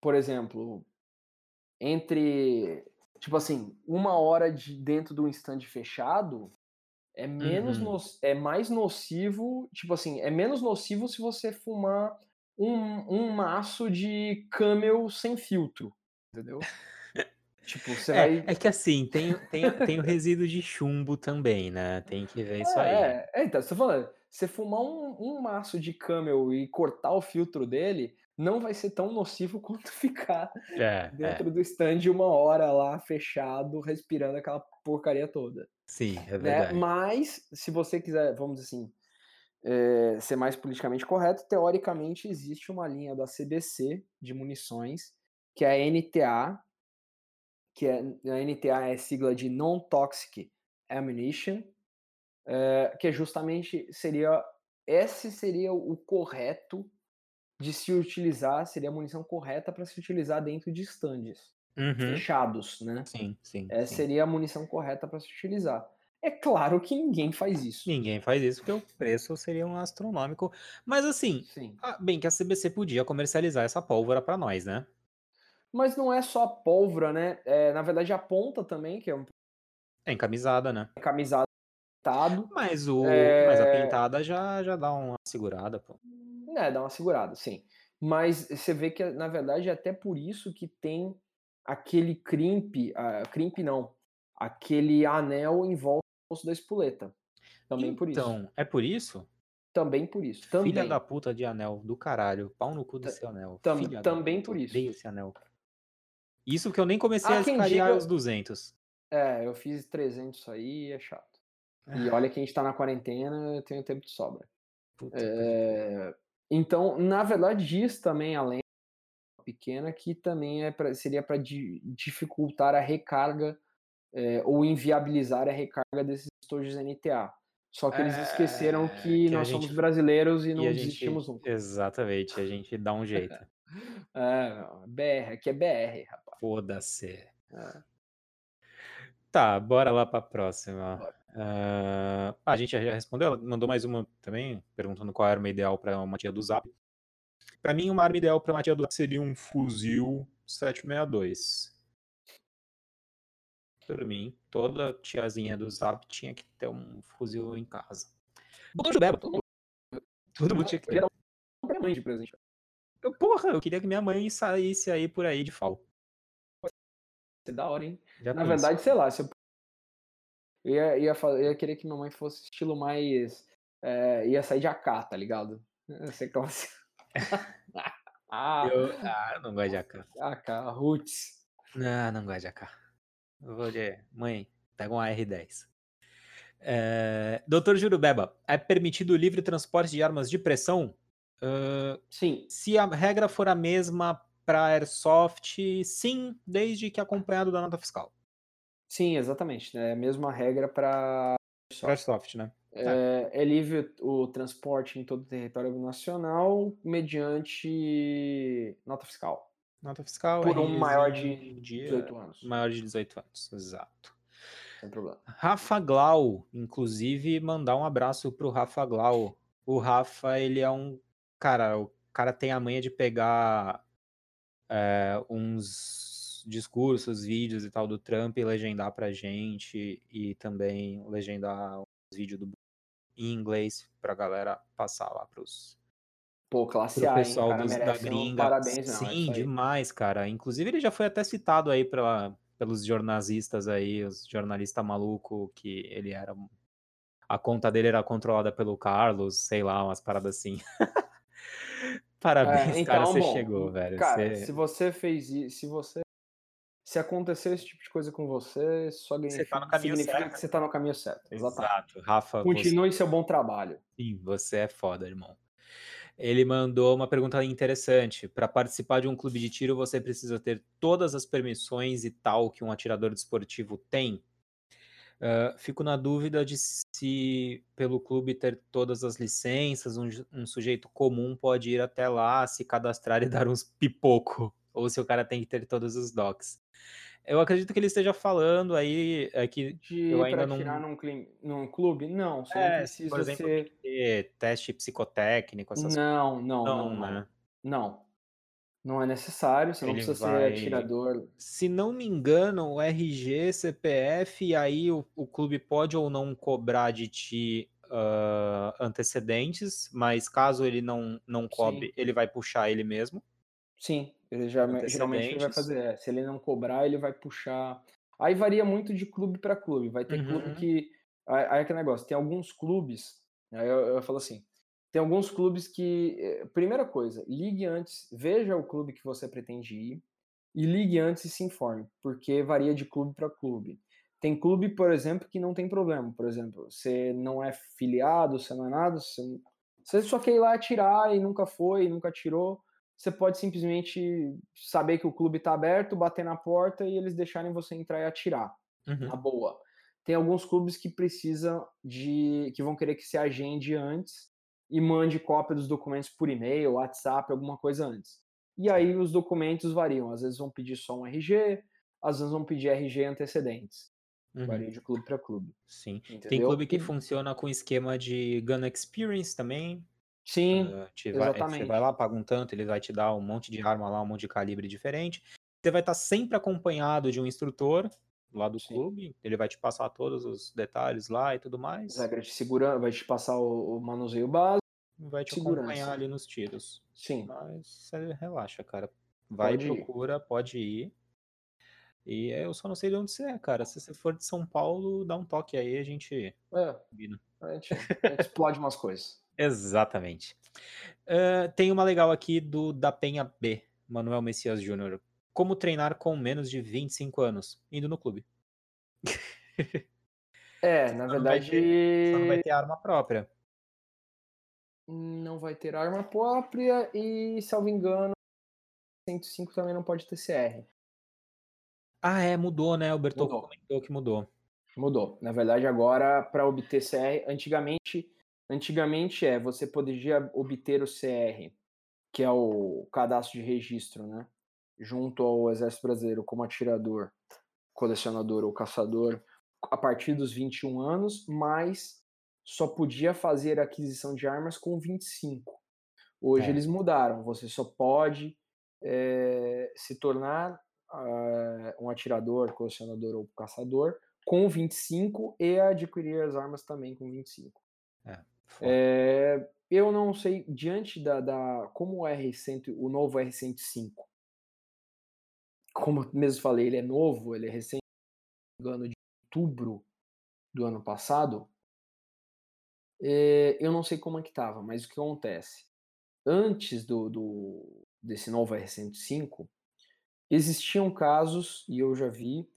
Por exemplo, entre. Tipo assim, uma hora de dentro de um stand fechado é menos uhum. no, é mais nocivo, tipo assim, é menos nocivo se você fumar um, um maço de camel sem filtro, entendeu? Tipo, você é, vai... é que assim, tem, tem, tem o resíduo de chumbo também, né? Tem que ver isso aí. É, é então, você tá falando, você fumar um, um maço de camel e cortar o filtro dele, não vai ser tão nocivo [LAUGHS] quanto ficar é, dentro é. do stand uma hora lá, fechado, respirando aquela porcaria toda. Sim, é né? verdade. Né? Mas, se você quiser, vamos dizer assim, é, ser mais politicamente correto, teoricamente existe uma linha da CBC de munições, que é a NTA, que é, a NTA é sigla de Non-Toxic Ammunition, é, que é justamente seria esse seria o correto de se utilizar, seria a munição correta para se utilizar dentro de stands uhum. fechados, né? Sim, sim. Essa sim. seria a munição correta para se utilizar. É claro que ninguém faz isso. Ninguém faz isso porque o preço seria um astronômico. Mas assim, bem que a CBC podia comercializar essa pólvora para nós, né? Mas não é só a pólvora, né? É, na verdade, a ponta também, que é um. É encamisada, né? Encamisada. Mas, o, é... mas a pintada já, já dá uma segurada, pô. É, dá uma segurada, sim. Mas você vê que, na verdade, é até por isso que tem aquele crimp, uh, crimp não, aquele anel em volta da espoleta. Também então, por isso. Então, é por isso? Também por isso. Também. Filha da puta de anel do caralho. Pau no cu desse anel. Tam, Filha também por isso. Odeio esse anel. Isso que eu nem comecei a escanear diga... os 200. É, eu fiz 300 aí é chato. E [LAUGHS] olha que a gente tá na quarentena, eu tenho tempo de sobra. É... Então, na verdade, diz também, além pequena, que também é pra, seria para dificultar a recarga é, ou inviabilizar a recarga desses estojos NTA. Só que eles esqueceram que, que nós gente... somos brasileiros e não existimos um. Exatamente, a gente dá um jeito. [LAUGHS] é, BR, aqui é BR, rapaz. Foda-se. É. Tá, bora lá pra próxima. Uh, a gente já respondeu, ela mandou mais uma também, perguntando qual era uma ideal para uma tia do Zap. Para mim, uma arma ideal para uma tia do Zap seria um fuzil 762. Para mim, toda tiazinha do Zap tinha que ter um fuzil em casa. Botou Jubeba, todo mundo, todo mundo tinha que ter. De. Eu, porra, eu queria que minha mãe saísse aí por aí de fal. Ser da hora, hein? Já Na verdade, sei lá, se eu eu ia, ia, ia querer que minha mãe fosse estilo mais. É, ia sair de AK, tá ligado? Ser classe. [LAUGHS] ah, eu, ah, não gosto de AK. AK, Roots. Não, não gosto de AK. Eu vou dizer, mãe, pega um AR-10. É, Doutor Jurubeba, é permitido o livre transporte de armas de pressão? Uh, sim. Se a regra for a mesma para Airsoft, sim, desde que acompanhado da nota fiscal. Sim, exatamente. É a mesma regra para Airsoft, né? É, é, livre o transporte em todo o território nacional mediante nota fiscal. Nota fiscal por um maior de 18 anos. Maior de 18 anos, exato. Sem problema. Rafa Glau, inclusive, mandar um abraço pro Rafa Glau. O Rafa, ele é um. Cara, o cara tem a manha de pegar é, uns discursos, vídeos e tal do Trump e legendar pra gente e também legendar os vídeos do em inglês pra galera passar lá pros Pô, classe pro A, pessoal hein? Dos, da gringa. Um parabéns, não, Sim, demais, cara. Inclusive ele já foi até citado aí pra, pelos jornalistas aí, os jornalistas maluco que ele era a conta dele era controlada pelo Carlos, sei lá, umas paradas assim. [LAUGHS] Parabéns, é, então, cara, você bom, chegou, velho. Cara, você... se você fez isso, se você se acontecer esse tipo de coisa com você, só você tá no caminho significa certo. que você tá no caminho certo. Exatamente. Exato, Rafa. Continue você... seu bom trabalho. Sim, você é foda, irmão. Ele mandou uma pergunta interessante. Para participar de um clube de tiro, você precisa ter todas as permissões e tal que um atirador desportivo tem? Uh, fico na dúvida de se, pelo clube ter todas as licenças, um, um, sujeito comum pode ir até lá, se cadastrar e [LAUGHS] dar uns pipoco, ou se o cara tem que ter todos os docs. Eu acredito que ele esteja falando aí é que de eu ainda não tirar num, num clube, não, você é, não precisa por exemplo, ser ter teste psicotécnico, essas não, coisas. Não, não, não, né? Não. Não é necessário, você não precisa vai... ser atirador. Se não me engano, o RG, CPF, e aí o, o clube pode ou não cobrar de ti uh, antecedentes, mas caso ele não, não cobre, Sim. ele vai puxar ele mesmo. Sim, ele já, geralmente ele vai fazer. É, se ele não cobrar, ele vai puxar. Aí varia muito de clube para clube. Vai ter uhum. clube que. Aí, aí é que negócio, tem alguns clubes. Aí eu, eu falo assim: tem alguns clubes que. Eh, primeira coisa, ligue antes, veja o clube que você pretende ir e ligue antes e se informe, porque varia de clube para clube. Tem clube, por exemplo, que não tem problema. Por exemplo, você não é filiado, você não é nada, você, você só quer ir lá atirar e nunca foi, nunca tirou. Você pode simplesmente saber que o clube está aberto, bater na porta e eles deixarem você entrar e atirar. Uhum. Na boa. Tem alguns clubes que precisam de. que vão querer que se agende antes e mande cópia dos documentos por e-mail, WhatsApp, alguma coisa antes. E aí os documentos variam. Às vezes vão pedir só um RG, às vezes vão pedir RG antecedentes. Uhum. Varia de clube para clube. Sim. Entendeu? Tem clube que funciona com esquema de Gun Experience também. Sim, uh, exatamente. Vai, você vai lá, paga um tanto, ele vai te dar um monte de arma lá, um monte de calibre diferente. Você vai estar sempre acompanhado de um instrutor lá do Sim. clube, ele vai te passar todos os detalhes lá e tudo mais. Regra de segurança, vai te passar o, o manuseio básico. Vai te segurança. acompanhar ali nos tiros. Sim. Mas relaxa, cara. Vai, pode procura, ir. pode ir. E eu só não sei de onde você é, cara. Se você for de São Paulo, dá um toque aí, a gente. É. A gente, a gente explode umas coisas. [LAUGHS] Exatamente. Uh, tem uma legal aqui do da Penha B, Manuel Messias Júnior. Como treinar com menos de 25 anos? Indo no clube. [LAUGHS] É, na verdade. Só não vai ter arma própria. Não vai ter arma própria e, salvo engano, 105 também não pode ter CR. Ah, é, mudou, né? O Bertoldo comentou que mudou. Mudou. Na verdade, agora, para obter CR, antigamente, antigamente é, você poderia obter o CR, que é o cadastro de registro, né? Junto ao Exército Brasileiro como atirador, colecionador ou caçador a partir dos 21 anos, mas só podia fazer aquisição de armas com 25. Hoje é. eles mudaram, você só pode é, se tornar uh, um atirador, colecionador ou caçador com 25 e adquirir as armas também com 25. É, é, eu não sei, diante da, da como o R100, o novo R105 como mesmo falei, ele é novo, ele é recente, ano de outubro do ano passado. É, eu não sei como é que estava, mas o que acontece? Antes do, do desse novo R105, existiam casos, e eu já vi,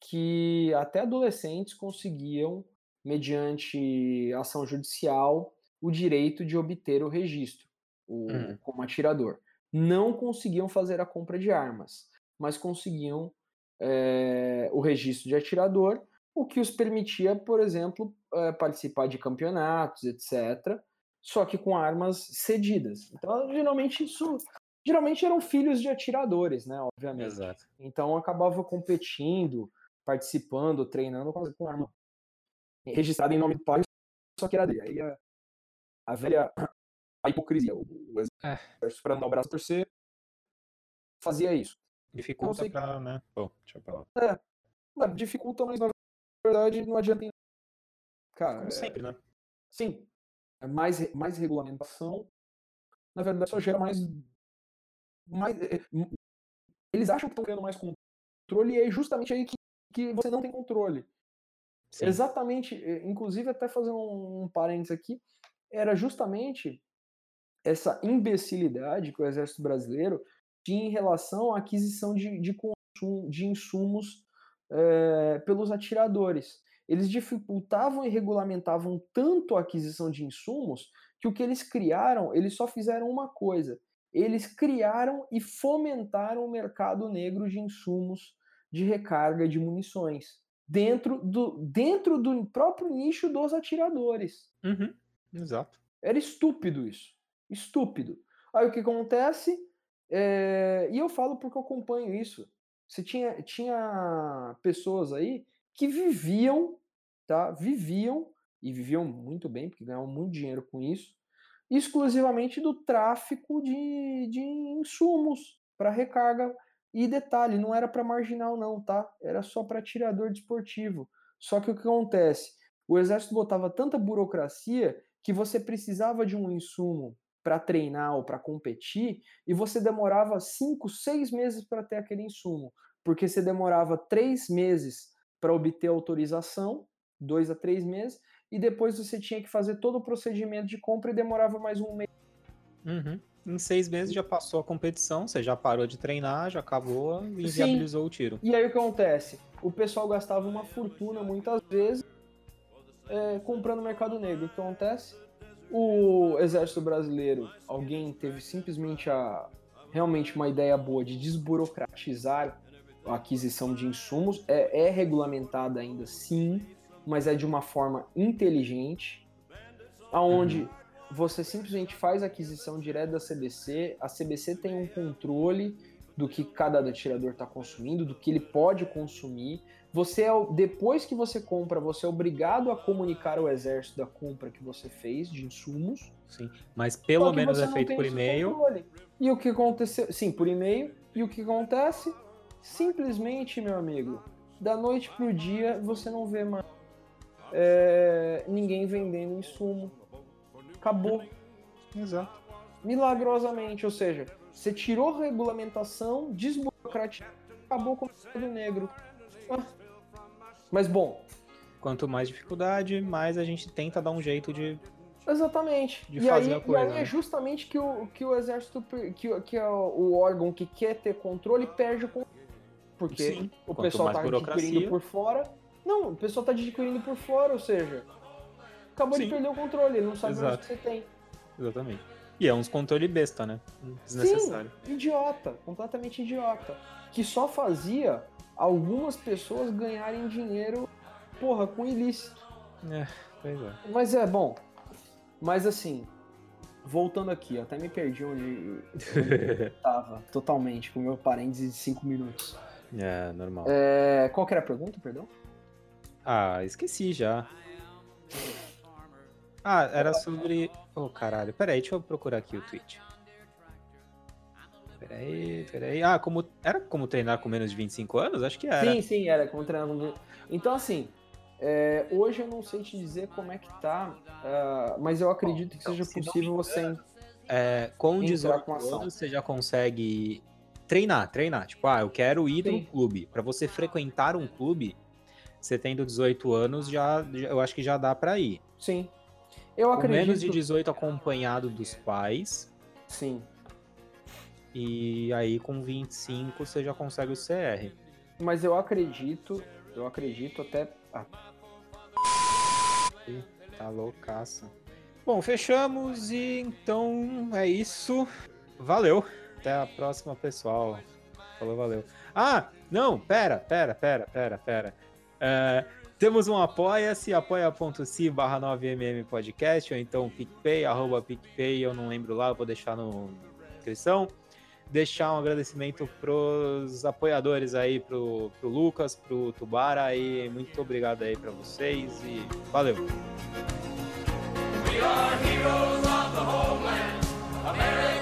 que até adolescentes conseguiam, mediante ação judicial, o direito de obter o registro o, hum. como atirador. Não conseguiam fazer a compra de armas mas conseguiam é, o registro de atirador, o que os permitia, por exemplo, é, participar de campeonatos, etc., só que com armas cedidas. Então, geralmente isso geralmente eram filhos de atiradores, né, obviamente. Exato. Então acabava competindo, participando, treinando com arma registrada em nome do pai, só que era dele. Aí a, a velha a hipocrisia, o, o é. exército para não o braço torcer, fazia isso. Dificulta sei... pra, né? Oh, deixa eu falar. É, dificulta, mas na verdade não adianta. Cara, Como sempre, é... né? Sim. É mais, mais regulamentação, na verdade só gera mais. mais é, eles acham que estão criando mais controle e é justamente aí que, que você não tem controle. Sim. Exatamente, inclusive até fazer um, um parênteses aqui, era justamente essa imbecilidade que o exército brasileiro em relação à aquisição de, de, consumo, de insumos é, pelos atiradores. Eles dificultavam e regulamentavam tanto a aquisição de insumos que o que eles criaram, eles só fizeram uma coisa: eles criaram e fomentaram o mercado negro de insumos de recarga de munições dentro do, dentro do próprio nicho dos atiradores. Uhum, exato. Era estúpido isso. Estúpido. Aí o que acontece? É... E eu falo porque eu acompanho isso. Você tinha, tinha pessoas aí que viviam, tá? Viviam, e viviam muito bem, porque ganhavam muito dinheiro com isso, exclusivamente do tráfico de, de insumos para recarga. E detalhe, não era para marginal, não, tá? Era só para tirador desportivo. Só que o que acontece? O exército botava tanta burocracia que você precisava de um insumo para treinar ou para competir e você demorava cinco, seis meses para ter aquele insumo, porque você demorava três meses para obter autorização, dois a três meses, e depois você tinha que fazer todo o procedimento de compra e demorava mais um mês. Uhum. Em seis meses já passou a competição, você já parou de treinar, já acabou e inviabilizou Sim. o tiro. E aí o que acontece? O pessoal gastava uma fortuna muitas vezes é, comprando mercado negro. O que acontece? O exército brasileiro, alguém teve simplesmente a realmente uma ideia boa de desburocratizar a aquisição de insumos. É, é regulamentada ainda, sim, mas é de uma forma inteligente, aonde uhum. você simplesmente faz a aquisição direto da CBC, a CBC tem um controle do que cada atirador está consumindo, do que ele pode consumir. Você é, depois que você compra, você é obrigado a comunicar ao exército da compra que você fez de insumos. Sim, mas pelo menos é feito por e-mail. E o que aconteceu? Sim, por e-mail. E o que acontece? Simplesmente, meu amigo, da noite pro dia você não vê mais é, ninguém vendendo insumo. Acabou. Exato. Milagrosamente, ou seja, você tirou regulamentação, desburocratizou, acabou com o mercado negro. Ah. Mas bom. Quanto mais dificuldade, mais a gente tenta dar um jeito de. Exatamente. De e fazer aí, a coisa. E aí é né? justamente que o, que o exército, que, que é o órgão que quer ter controle perde o controle. Porque Sim. o Quanto pessoal tá adquirindo por fora. Não, o pessoal tá adquirindo por fora, ou seja, acabou Sim. de perder o controle, ele não sabe Exato. onde você tem. Exatamente. E é uns controle besta, né? Desnecessário. Sim, idiota, completamente idiota. Que só fazia algumas pessoas ganharem dinheiro, porra, com ilícito. É, pois é. Mas é, bom. Mas assim, voltando aqui, até me perdi onde, eu [LAUGHS] tava totalmente, com o meu parênteses de 5 minutos. É, normal. É, qual que era a pergunta, perdão? Ah, esqueci já. Ah, era sobre. Oh, caralho. Peraí, deixa eu procurar aqui o tweet. Peraí, peraí. Ah, como... era como treinar com menos de 25 anos? Acho que era. Sim, sim, era como treinar com. Então, assim, é, hoje eu não sei te dizer como é que tá, uh, mas eu acredito Bom, que então, seja possível você. É, com 18 anos você já consegue treinar, treinar. Tipo, ah, eu quero ir no clube. Para você frequentar um clube, você tendo 18 anos, já, eu acho que já dá para ir. Sim. Eu acredito. Menos de 18 acompanhado dos pais. Sim. E aí com 25 você já consegue o CR. Mas eu acredito, eu acredito até. Ah. Tá loucaça. Bom, fechamos e então é isso. Valeu. Até a próxima, pessoal. Falou, valeu. Ah, não, pera, pera, pera, pera, pera. É, temos um apoia-se, apoia.se barra 9mm podcast, ou então PicPay, arroba PicPay, eu não lembro lá, vou deixar no, na descrição. Deixar um agradecimento pros apoiadores aí, pro, pro Lucas, pro Tubara, e muito obrigado aí para vocês, e valeu! We are heroes of the homeland, America.